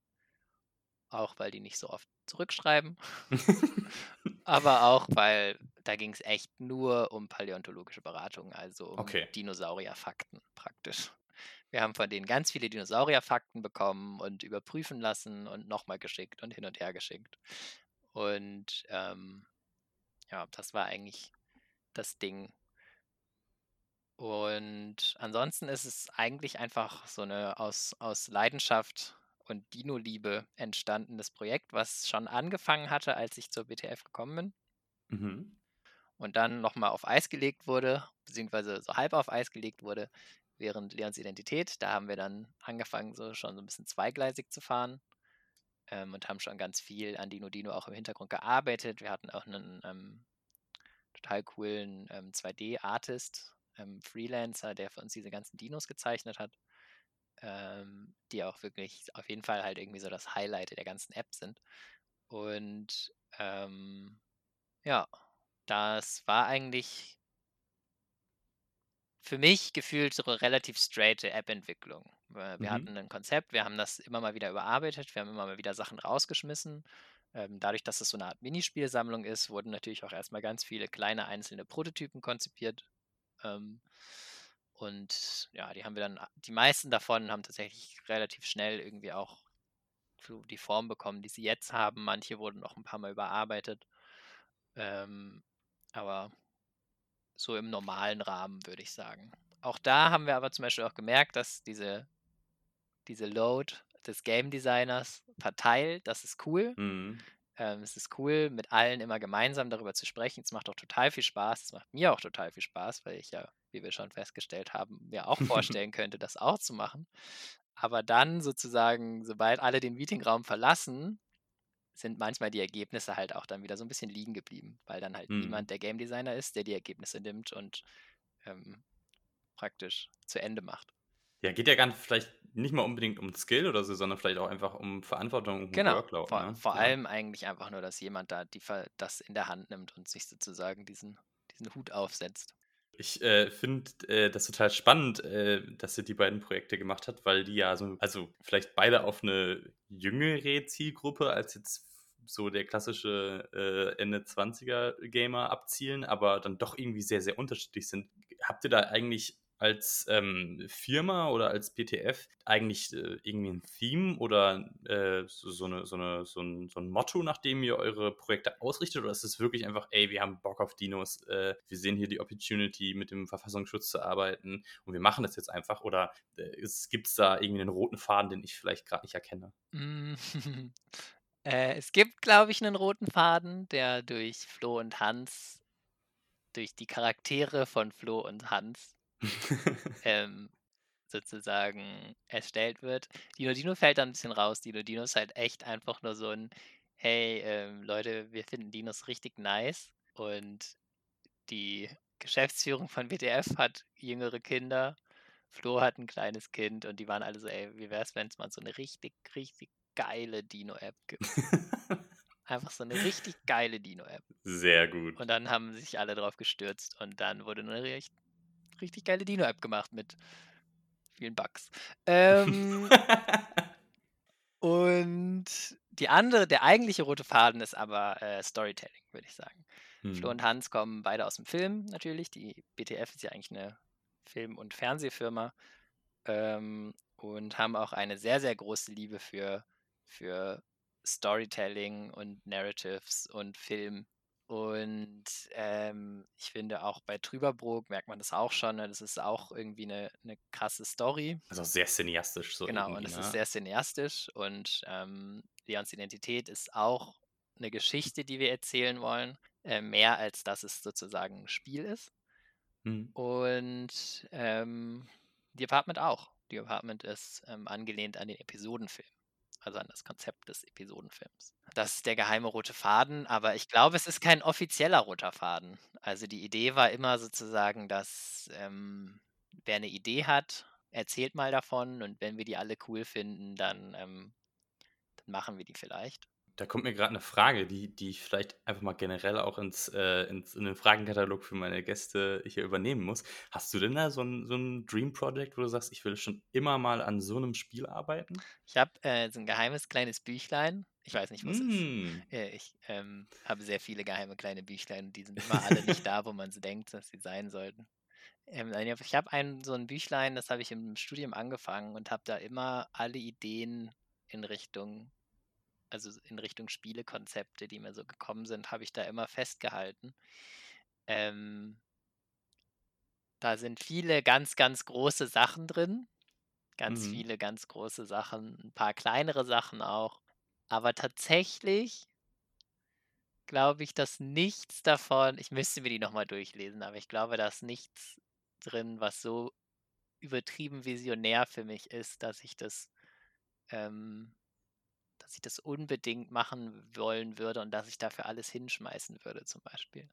auch weil die nicht so oft zurückschreiben, aber auch weil da ging es echt nur um paläontologische Beratung, also um Okay. Dinosaurierfakten praktisch. Wir haben von denen ganz viele Dinosaurierfakten bekommen und überprüfen lassen und nochmal geschickt und hin und her geschickt. Und ähm, ja, das war eigentlich das Ding. Und ansonsten ist es eigentlich einfach so eine aus, aus Leidenschaft und Dino-Liebe entstandenes Projekt, was schon angefangen hatte, als ich zur BTF gekommen bin Mhm. und dann nochmal auf Eis gelegt wurde, beziehungsweise so halb auf Eis gelegt wurde, während Leons Identität. Da haben wir dann angefangen, so schon so ein bisschen zweigleisig zu fahren ähm, und haben schon ganz viel an Dino Dino auch im Hintergrund gearbeitet. Wir hatten auch einen ähm, total coolen ähm, 2D-Artist, ähm, Freelancer, der für uns diese ganzen Dinos gezeichnet hat, ähm, die auch wirklich auf jeden Fall halt irgendwie so das Highlight der ganzen App sind. Und ähm, ja, das war eigentlich für mich gefühlt so eine relativ straighte App-Entwicklung. Äh, Wir Mhm. hatten ein Konzept, wir haben das immer mal wieder überarbeitet, wir haben immer mal wieder Sachen rausgeschmissen. Ähm, dadurch, dass es so eine Art Minispielsammlung ist, wurden natürlich auch erstmal ganz viele kleine einzelne Prototypen konzipiert. Ähm, und ja, die haben wir dann, die meisten davon haben tatsächlich relativ schnell irgendwie auch die Form bekommen, die sie jetzt haben. Manche wurden noch ein paar Mal überarbeitet. Ähm, aber so im normalen Rahmen, würde ich sagen. Auch da haben wir aber zum Beispiel auch gemerkt, dass diese, diese Load des Game Designers verteilt, das ist cool. Mhm. Ähm, es ist cool, mit allen immer gemeinsam darüber zu sprechen. Es macht auch total viel Spaß. Es macht mir auch total viel Spaß, weil ich ja, wie wir schon festgestellt haben, mir auch vorstellen könnte, das auch zu machen. Aber dann sozusagen, sobald alle den Meetingraum verlassen, sind manchmal die Ergebnisse halt auch dann wieder so ein bisschen liegen geblieben, weil dann halt Mhm. niemand der Game Designer ist, der die Ergebnisse nimmt und ähm, praktisch zu Ende macht. Ja, geht ja nicht, vielleicht nicht mal unbedingt um Skill oder so, sondern vielleicht auch einfach um Verantwortung und Genau, Workload. vor, Ne? vor Ja. allem eigentlich einfach nur, dass jemand da die, das in der Hand nimmt und sich sozusagen diesen, diesen Hut aufsetzt. Ich äh, finde äh, das total spannend, äh, dass ihr die beiden Projekte gemacht habt, weil die ja so, also vielleicht beide auf eine jüngere Zielgruppe als jetzt so der klassische äh, Ende 20er Gamer abzielen, aber dann doch irgendwie sehr, sehr unterschiedlich sind. Habt ihr da eigentlich als ähm, Firma oder als PTF eigentlich äh, irgendwie ein Theme oder äh, so, so, eine, so, eine, so, ein, so ein Motto, nach dem ihr eure Projekte ausrichtet? Oder ist es wirklich einfach, ey, wir haben Bock auf Dinos, äh, wir sehen hier die Opportunity, mit dem Verfassungsschutz zu arbeiten und wir machen das jetzt einfach? Oder äh, gibt es da irgendwie einen roten Faden, den ich vielleicht gerade nicht erkenne? Äh, es gibt, glaube ich, einen roten Faden, der durch Flo und Hans, durch die Charaktere von Flo und Hans ähm, sozusagen erstellt wird. Dino Dino fällt da ein bisschen raus. Dino Dino ist halt echt einfach nur so ein, hey, ähm, Leute, wir finden Dinos richtig nice. Und die Geschäftsführung von WTF hat jüngere Kinder. Flo hat ein kleines Kind und die waren alle so, ey, wie wär's, wenn es mal so eine richtig, richtig geile Dino-App gibt? Einfach so eine richtig geile Dino-App. Sehr gut. Und dann haben sich alle drauf gestürzt und dann wurde eine richtig, richtig geile Dino-App gemacht mit vielen Bugs. Ähm, und die andere, der eigentliche rote Faden ist aber äh, Storytelling, würde ich sagen. Hm. Flo und Hans kommen beide aus dem Film natürlich. Die BTF ist ja eigentlich eine Film- und Fernsehfirma ähm, und haben auch eine sehr, sehr große Liebe für, für Storytelling und Narratives und Film. Und ähm, ich finde auch bei Trüberbrook merkt man das auch schon. Ne? Das ist auch irgendwie eine, eine krasse Story. Also sehr cineastisch. So genau, und es ne? ist sehr cineastisch. Und ähm, Leons Identität ist auch eine Geschichte, die wir erzählen wollen. Äh, mehr als dass es sozusagen ein Spiel ist. Mhm. Und ähm, The Apartment auch. The Apartment ist ähm, angelehnt an den Episodenfilm also an das Konzept des Episodenfilms. Das ist der geheime rote Faden, aber ich glaube, es ist kein offizieller roter Faden. Also die Idee war immer sozusagen, dass ähm, wer eine Idee hat, erzählt mal davon und wenn wir die alle cool finden, dann, ähm, dann machen wir die vielleicht. Da kommt mir gerade eine Frage, die, die ich vielleicht einfach mal generell auch ins, äh, ins, in den Fragenkatalog für meine Gäste hier übernehmen muss. Hast du denn da so ein, so ein Dream Project, wo du sagst, ich will schon immer mal an so einem Spiel arbeiten? Ich habe äh, so ein geheimes kleines Büchlein. Ich weiß nicht, was mm. es ist. Hm. Äh, ich ähm, habe sehr viele geheime kleine Büchlein und die sind immer alle nicht da, wo man sie denkt, dass sie sein sollten. Ähm, ich habe ein, so ein Büchlein, das habe ich im Studium angefangen und habe da immer alle Ideen in Richtung also in Richtung Spielekonzepte, die mir so gekommen sind, habe ich da immer festgehalten. Ähm, da sind viele ganz, ganz große Sachen drin. Ganz mhm. viele ganz große Sachen, ein paar kleinere Sachen auch. Aber tatsächlich glaube ich, dass nichts davon, ich müsste mir die nochmal durchlesen, aber ich glaube, da ist nichts drin, was so übertrieben visionär für mich ist, dass ich das ähm, dass ich das unbedingt machen wollen würde und dass ich dafür alles hinschmeißen würde, zum Beispiel.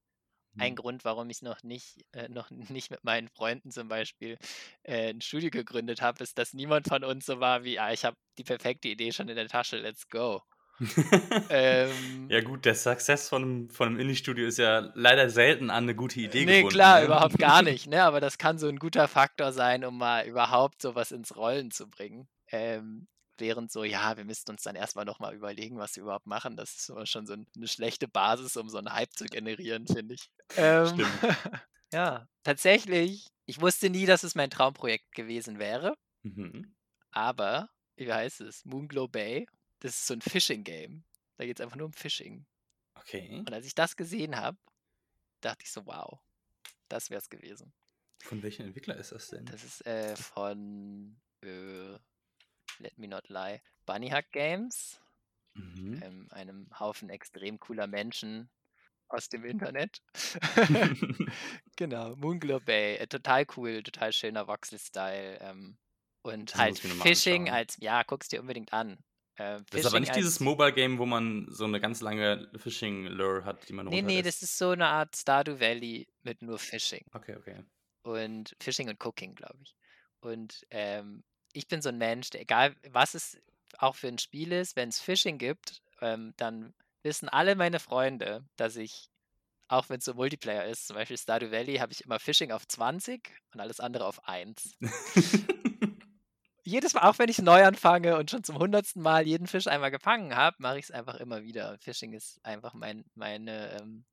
Ein mhm. Grund, warum ich noch nicht, äh, noch nicht mit meinen Freunden zum Beispiel äh, ein Studio gegründet habe, ist, dass niemand von uns so war wie, ah, ich habe die perfekte Idee schon in der Tasche, let's go. ähm, ja gut, der Success von einem, von einem Indie-Studio ist ja leider selten an eine gute Idee nee, gebunden. klar, ne? überhaupt gar nicht, ne? aber das kann so ein guter Faktor sein, um mal überhaupt sowas ins Rollen zu bringen. Ähm, während so, ja, wir müssten uns dann erstmal nochmal überlegen, was wir überhaupt machen. Das ist immer schon so eine schlechte Basis, um so einen Hype zu generieren, finde ich. Ähm, ja, tatsächlich, ich wusste nie, dass es mein Traumprojekt gewesen wäre. Mhm. Aber, wie heißt es? Moonglow Bay. Das ist so ein Fishing-Game. Da geht es einfach nur um Fishing. Okay. Und als ich das gesehen habe, dachte ich so, wow, das wäre es gewesen. Von welchem Entwickler ist das denn? Das ist äh, von äh, Let Me Not Lie, Bunny Hug Games, mhm. ähm, einem Haufen extrem cooler Menschen aus dem Internet. genau, Moonglow Bay, äh, total cool, total schöner Voxel-Style. Ähm, und das halt Fishing als, ja, guck's dir unbedingt an. Äh, das ist aber nicht dieses Mobile-Game, wo man so eine ganz lange Fishing-Lure hat, die man Nee, nee, das ist so eine Art Stardew Valley mit nur Fishing. Okay, okay. Und Fishing und Cooking, glaube ich. Und ähm, ich bin so ein Mensch, der egal was es auch für ein Spiel ist, wenn es Phishing gibt, ähm, dann wissen alle meine Freunde, dass ich, auch wenn es so Multiplayer ist, zum Beispiel Stardew Valley, habe ich immer Phishing auf 20 und alles andere auf 1. Jedes Mal, auch wenn ich neu anfange und schon zum hundertsten Mal jeden Fisch einmal gefangen habe, mache ich es einfach immer wieder. Phishing ist einfach mein, meine, ähm,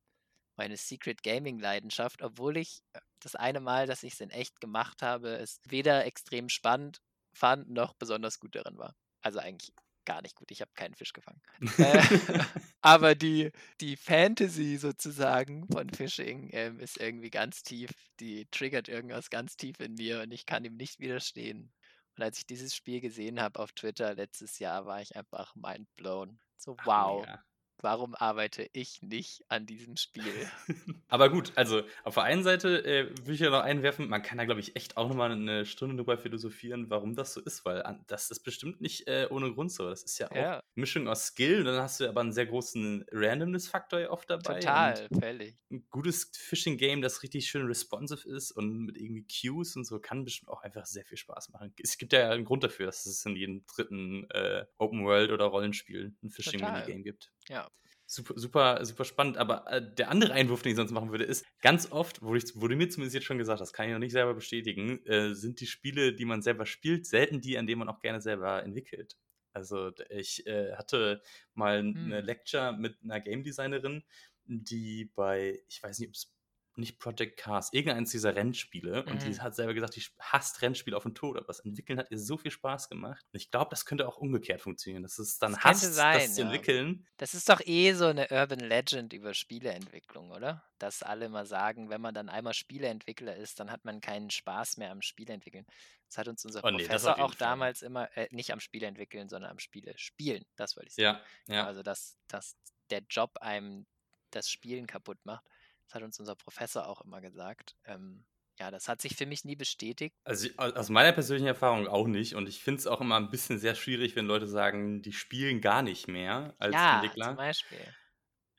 meine Secret Gaming Leidenschaft, obwohl ich äh, das eine Mal, dass ich es in echt gemacht habe, es weder extrem spannend fand noch besonders gut darin war. Also eigentlich gar nicht gut. Ich habe keinen Fisch gefangen. äh, aber die, die Fantasy sozusagen von Fishing ähm, ist irgendwie ganz tief. Die triggert irgendwas ganz tief in mir und ich kann ihm nicht widerstehen. Und als ich dieses Spiel gesehen habe auf Twitter letztes Jahr, war ich einfach mind blown. So, wow. Ach, warum arbeite ich nicht an diesem Spiel? Aber gut, also auf der einen Seite äh, will ich ja noch einwerfen, man kann da, glaube ich, echt auch nochmal eine Stunde drüber philosophieren, warum das so ist, weil an, das ist bestimmt nicht äh, ohne Grund so. Das ist ja auch ja. Mischung aus Skill und dann hast du aber einen sehr großen Randomness-Faktor ja oft dabei. Total, völlig. Ein gutes Fishing-Game, das richtig schön responsive ist und mit irgendwie Cues und so, kann bestimmt auch einfach sehr viel Spaß machen. Es gibt ja einen Grund dafür, dass es in jedem dritten äh, Open-World- oder Rollenspiel ein Fishing-Minigame gibt. Ja. Super, super, super spannend. Aber äh, der andere Einwurf, den ich sonst machen würde, ist, ganz oft, wurde, ich, wurde mir zumindest jetzt schon gesagt, das kann ich noch nicht selber bestätigen, äh, sind die Spiele, die man selber spielt, selten die, an denen man auch gerne selber entwickelt. Also ich äh, hatte mal hm. eine Lecture mit einer Game Designerin, die bei, ich weiß nicht, ob es nicht Project Cars, irgendeins dieser Rennspiele. Mhm. Und die mhm. hat selber gesagt, die hasst Rennspiele auf den Tod. Aber das Entwickeln hat ihr so viel Spaß gemacht. Und ich glaube, das könnte auch umgekehrt funktionieren. Das ist dann das hasst, sein, das zu entwickeln. Das ist doch eh so eine Urban Legend über Spieleentwicklung, oder? Dass alle immer sagen, wenn man dann einmal Spieleentwickler ist, dann hat man keinen Spaß mehr am Spieleentwickeln. Das hat uns unser oh, nee, Professor auch Fall. damals immer, äh, nicht am Spieleentwickeln, sondern am Spiele spielen. Das wollte ich sagen. Ja, ja. Also, dass, dass der Job einem das Spielen kaputt macht. Das hat uns unser Professor auch immer gesagt. Ähm, ja, das hat sich für mich nie bestätigt. Also aus meiner persönlichen Erfahrung auch nicht. Und ich finde es auch immer ein bisschen sehr schwierig, wenn Leute sagen, die spielen gar nicht mehr als ja, Entwickler. Zum Beispiel.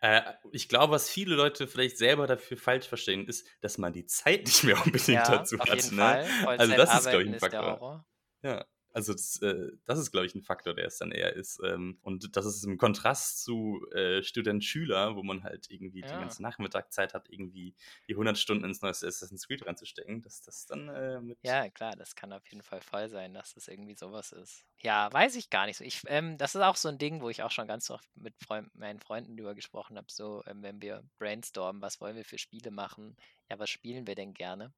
Äh, ich glaube, was viele Leute vielleicht selber dafür falsch verstehen, ist, dass man die Zeit nicht mehr unbedingt ja, dazu hat. Ne? Also das ist, glaube ich, ein Faktor. Ja. Also das, äh, das ist, glaube ich, ein Faktor, der es dann eher ist. Ähm, und das ist im Kontrast zu äh, Student-Schüler, wo man halt irgendwie ja. die ganze Nachmittag Zeit hat, irgendwie die 100 Stunden ins neueste Assassin's Creed reinzustecken, dass das dann äh, mit... Ja, klar, das kann auf jeden Fall voll sein, dass das irgendwie sowas ist. Ja, weiß ich gar nicht so. Ich, ähm, das ist auch so ein Ding, wo ich auch schon ganz oft mit Freund, meinen Freunden drüber gesprochen habe, so, ähm, wenn wir brainstormen, was wollen wir für Spiele machen? Ja, was spielen wir denn gerne?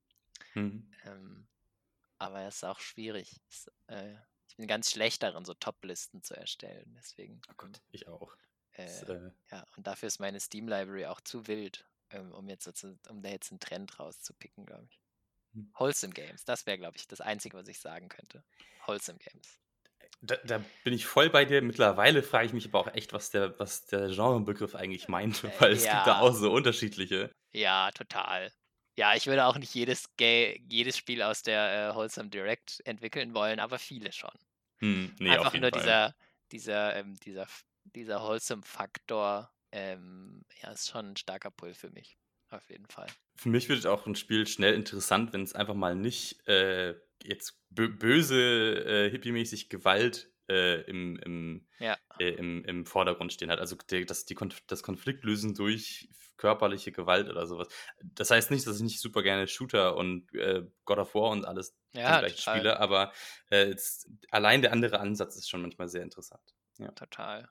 Mhm. Ähm, aber es ist auch schwierig. Es, äh, ich bin ganz schlecht darin, so Top-Listen zu erstellen. Deswegen. Oh Gott, ich auch. Äh, das, äh... Ja, und dafür ist meine Steam-Library auch zu wild, ähm, um jetzt so um da jetzt einen Trend rauszupicken, glaube ich. Hm. Wholesome Games, das wäre, glaube ich, das Einzige, was ich sagen könnte. Wholesome Games. Da, da, bin ich voll bei dir. Mittlerweile frage ich mich aber auch echt, was der, was der Genrebegriff eigentlich meint, weil es ja. gibt da auch so unterschiedliche. Ja, total. Ja, ich würde auch nicht jedes, jedes Spiel aus der äh, Wholesome Direct entwickeln wollen, aber viele schon. Hm, nee, Einfach nur Fall. dieser, dieser, ähm, dieser, dieser Wholesome-Faktor, ähm, ja, ist schon ein starker Pull für mich. Auf jeden Fall. Für mich wird auch ein Spiel schnell interessant, wenn es einfach mal nicht äh, jetzt böse, äh, hippie-mäßig Gewalt äh, im, im, ja. äh, im, im Vordergrund stehen hat. Also der, das, die Konf das Konfliktlösen durch körperliche Gewalt oder sowas. Das heißt nicht, dass ich nicht super gerne Shooter und äh, God of War und alles ja, gleich spiele, aber äh, jetzt, allein der andere Ansatz ist schon manchmal sehr interessant. Ja. Total.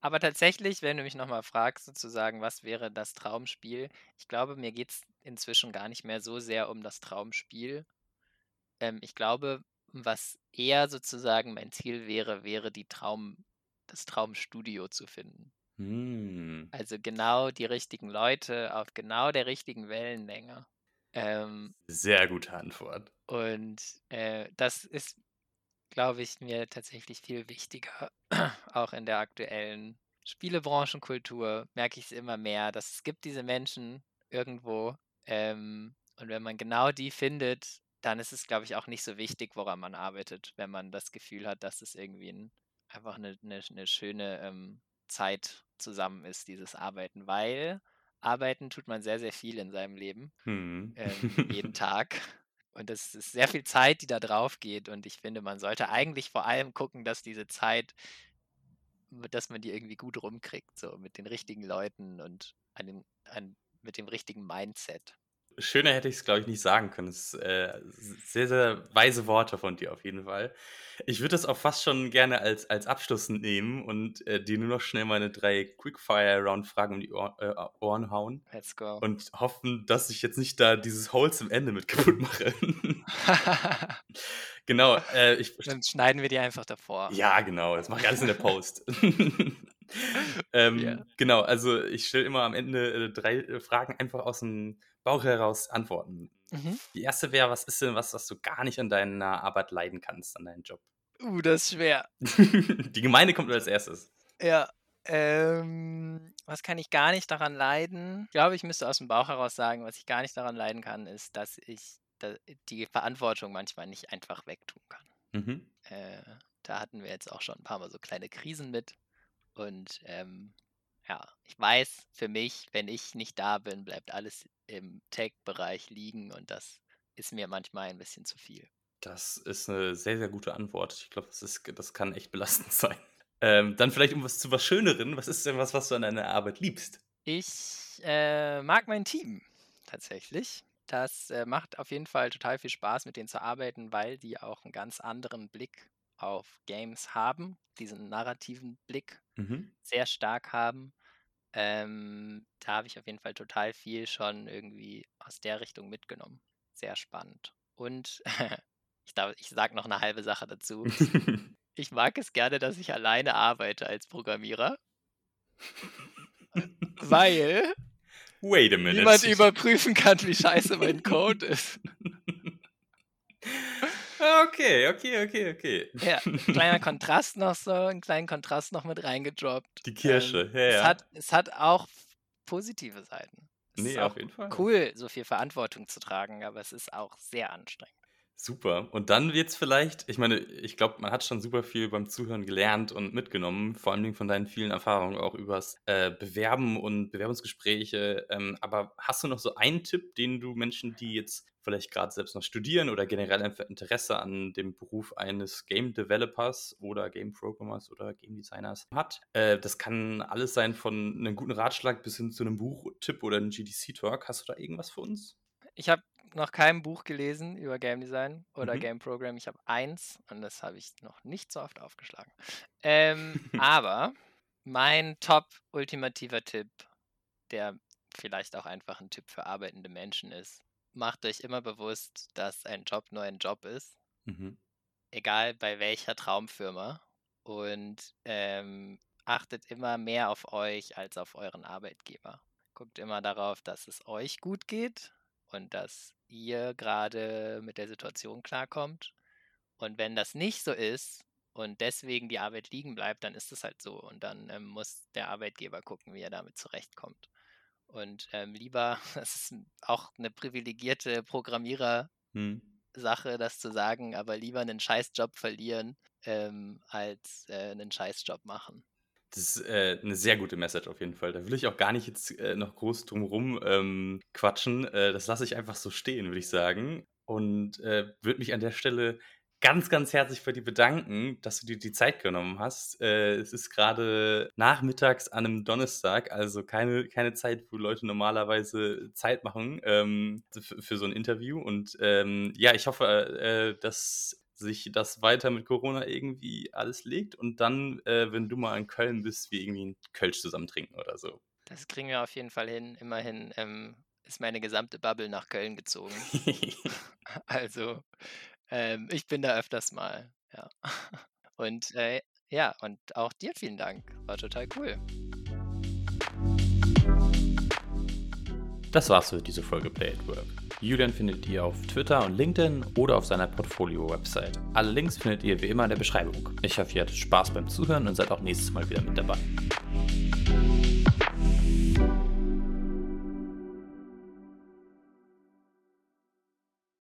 Aber tatsächlich, wenn du mich nochmal fragst, sozusagen, was wäre das Traumspiel? Ich glaube, mir geht es inzwischen gar nicht mehr so sehr um das Traumspiel. Ähm, ich glaube, was eher sozusagen mein Ziel wäre, wäre die Traum, das Traumstudio zu finden. Hm. Also genau die richtigen Leute auf genau der richtigen Wellenlänge. Ähm, Sehr gute Antwort. und äh, das ist, glaube ich, mir tatsächlich viel wichtiger, auch in der aktuellen Spielebranchenkultur merke ich es immer mehr, dass es gibt diese Menschen irgendwo ähm, und wenn man genau die findet, dann ist es, glaube ich, auch nicht so wichtig, woran man arbeitet, wenn man das Gefühl hat, dass es irgendwie ein, einfach eine, eine, eine schöne ähm, Zeit zusammen ist, dieses Arbeiten, weil arbeiten tut man sehr, sehr viel in seinem Leben, hm. ähm, jeden Tag. Und es ist sehr viel Zeit, die da drauf geht. Und ich finde, man sollte eigentlich vor allem gucken, dass diese Zeit, dass man die irgendwie gut rumkriegt, so mit den richtigen Leuten und an den, an, mit dem richtigen Mindset. Schöner hätte ich es, glaube ich, nicht sagen können. Es äh, sehr, sehr weise Worte von dir auf jeden Fall. Ich würde das auch fast schon gerne als, als Abschluss nehmen und äh, dir nur noch schnell meine drei Quickfire-Round-Fragen um die Ohr, äh, Ohren hauen. Let's go. Und hoffen, dass ich jetzt nicht da dieses Holz im Ende mit kaputt mache. genau. Äh, ich, Dann schneiden wir die einfach davor. Ja, genau. Das mache ich alles in der Post. ähm, yeah. Genau, also ich stelle immer am Ende äh, drei äh, Fragen einfach aus dem Bauch heraus antworten. Mhm. Die erste wäre, was ist denn was, was du gar nicht an deiner Arbeit leiden kannst, an deinem Job? Uh, das ist schwer. Die Gemeinde kommt als erstes. Ja. Ähm, was kann ich gar nicht daran leiden? Ich glaube, ich müsste aus dem Bauch heraus sagen, was ich gar nicht daran leiden kann, ist, dass ich die Verantwortung manchmal nicht einfach wegtun kann. Mhm. Äh, da hatten wir jetzt auch schon ein paar Mal so kleine Krisen mit. Und ähm, ja, ich weiß für mich, wenn ich nicht da bin, bleibt alles im Tech-Bereich liegen und das ist mir manchmal ein bisschen zu viel. Das ist eine sehr, sehr gute Antwort. Ich glaube, das, das kann echt belastend sein. Ähm, dann vielleicht um was zu was Schöneren. Was ist denn was, was du an deiner Arbeit liebst? Ich äh, mag mein Team tatsächlich. Das äh, macht auf jeden Fall total viel Spaß, mit denen zu arbeiten, weil die auch einen ganz anderen Blick auf Games haben, diesen narrativen Blick mhm. sehr stark haben. Ähm, da habe ich auf jeden Fall total viel schon irgendwie aus der Richtung mitgenommen. Sehr spannend. Und ich, ich sage noch eine halbe Sache dazu. ich mag es gerne, dass ich alleine arbeite als Programmierer. weil niemand überprüfen kann, wie scheiße mein Code ist. Okay, okay, okay, okay. Ja, kleiner Kontrast noch so, einen kleinen Kontrast noch mit reingedroppt. Die Kirsche, ähm, ja, ja. Es hat, es hat auch positive Seiten. Es nee, auf jeden Fall. Cool, so viel Verantwortung zu tragen, aber es ist auch sehr anstrengend. Super. Und dann jetzt vielleicht, ich meine, ich glaube, man hat schon super viel beim Zuhören gelernt und mitgenommen, vor Dingen von deinen vielen Erfahrungen auch übers äh, Bewerben und Bewerbungsgespräche. Ähm, aber hast du noch so einen Tipp, den du Menschen, die jetzt vielleicht gerade selbst noch studieren oder generell einfach Interesse an dem Beruf eines Game Developers oder Game Programmers oder Game Designers hat. Äh, das kann alles sein von einem guten Ratschlag bis hin zu einem Buchtipp oder einem GDC-Talk. Hast du da irgendwas für uns? Ich habe noch kein Buch gelesen über Game Design oder mhm. Game Program. Ich habe eins und das habe ich noch nicht so oft aufgeschlagen. Ähm, aber mein top ultimativer Tipp, der vielleicht auch einfach ein Tipp für arbeitende Menschen ist, macht euch immer bewusst, dass ein Job nur ein Job ist. Mhm. Egal bei welcher Traumfirma. Und ähm, achtet immer mehr auf euch als auf euren Arbeitgeber. Guckt immer darauf, dass es euch gut geht und dass ihr gerade mit der Situation klarkommt. Und wenn das nicht so ist und deswegen die Arbeit liegen bleibt, dann ist es halt so. Und dann ähm, muss der Arbeitgeber gucken, wie er damit zurechtkommt. Und ähm, lieber, das ist auch eine privilegierte Programmierer-Sache, hm. das zu sagen, aber lieber einen Scheißjob verlieren, ähm, als äh, einen Scheißjob machen. Das ist äh, eine sehr gute Message auf jeden Fall. Da will ich auch gar nicht jetzt äh, noch groß drumherum ähm, quatschen. Äh, das lasse ich einfach so stehen, würde ich sagen. Und äh, würde mich an der Stelle ganz, ganz herzlich bei dir bedanken, dass du dir die Zeit genommen hast. Äh, es ist gerade nachmittags an einem Donnerstag, also keine, keine Zeit, wo Leute normalerweise Zeit machen ähm, für, für, so ein Interview. Und ähm, ja, ich hoffe, äh, dass sich das weiter mit Corona irgendwie alles legt und dann, äh, wenn du mal in Köln bist, wir irgendwie einen Kölsch zusammen trinken oder so. Das kriegen wir auf jeden Fall hin. Immerhin ähm, ist meine gesamte Bubble nach Köln gezogen. also, ähm, ich bin da öfters mal, ja. Und äh, ja, und auch dir vielen Dank. War total cool. Das war's für diese Folge Play at Work. Julian findet ihr auf Twitter und LinkedIn oder auf seiner Portfolio-Website. Alle Links findet ihr wie immer in der Beschreibung. Ich hoffe, ihr hattet Spaß beim Zuhören und seid auch nächstes Mal wieder mit dabei.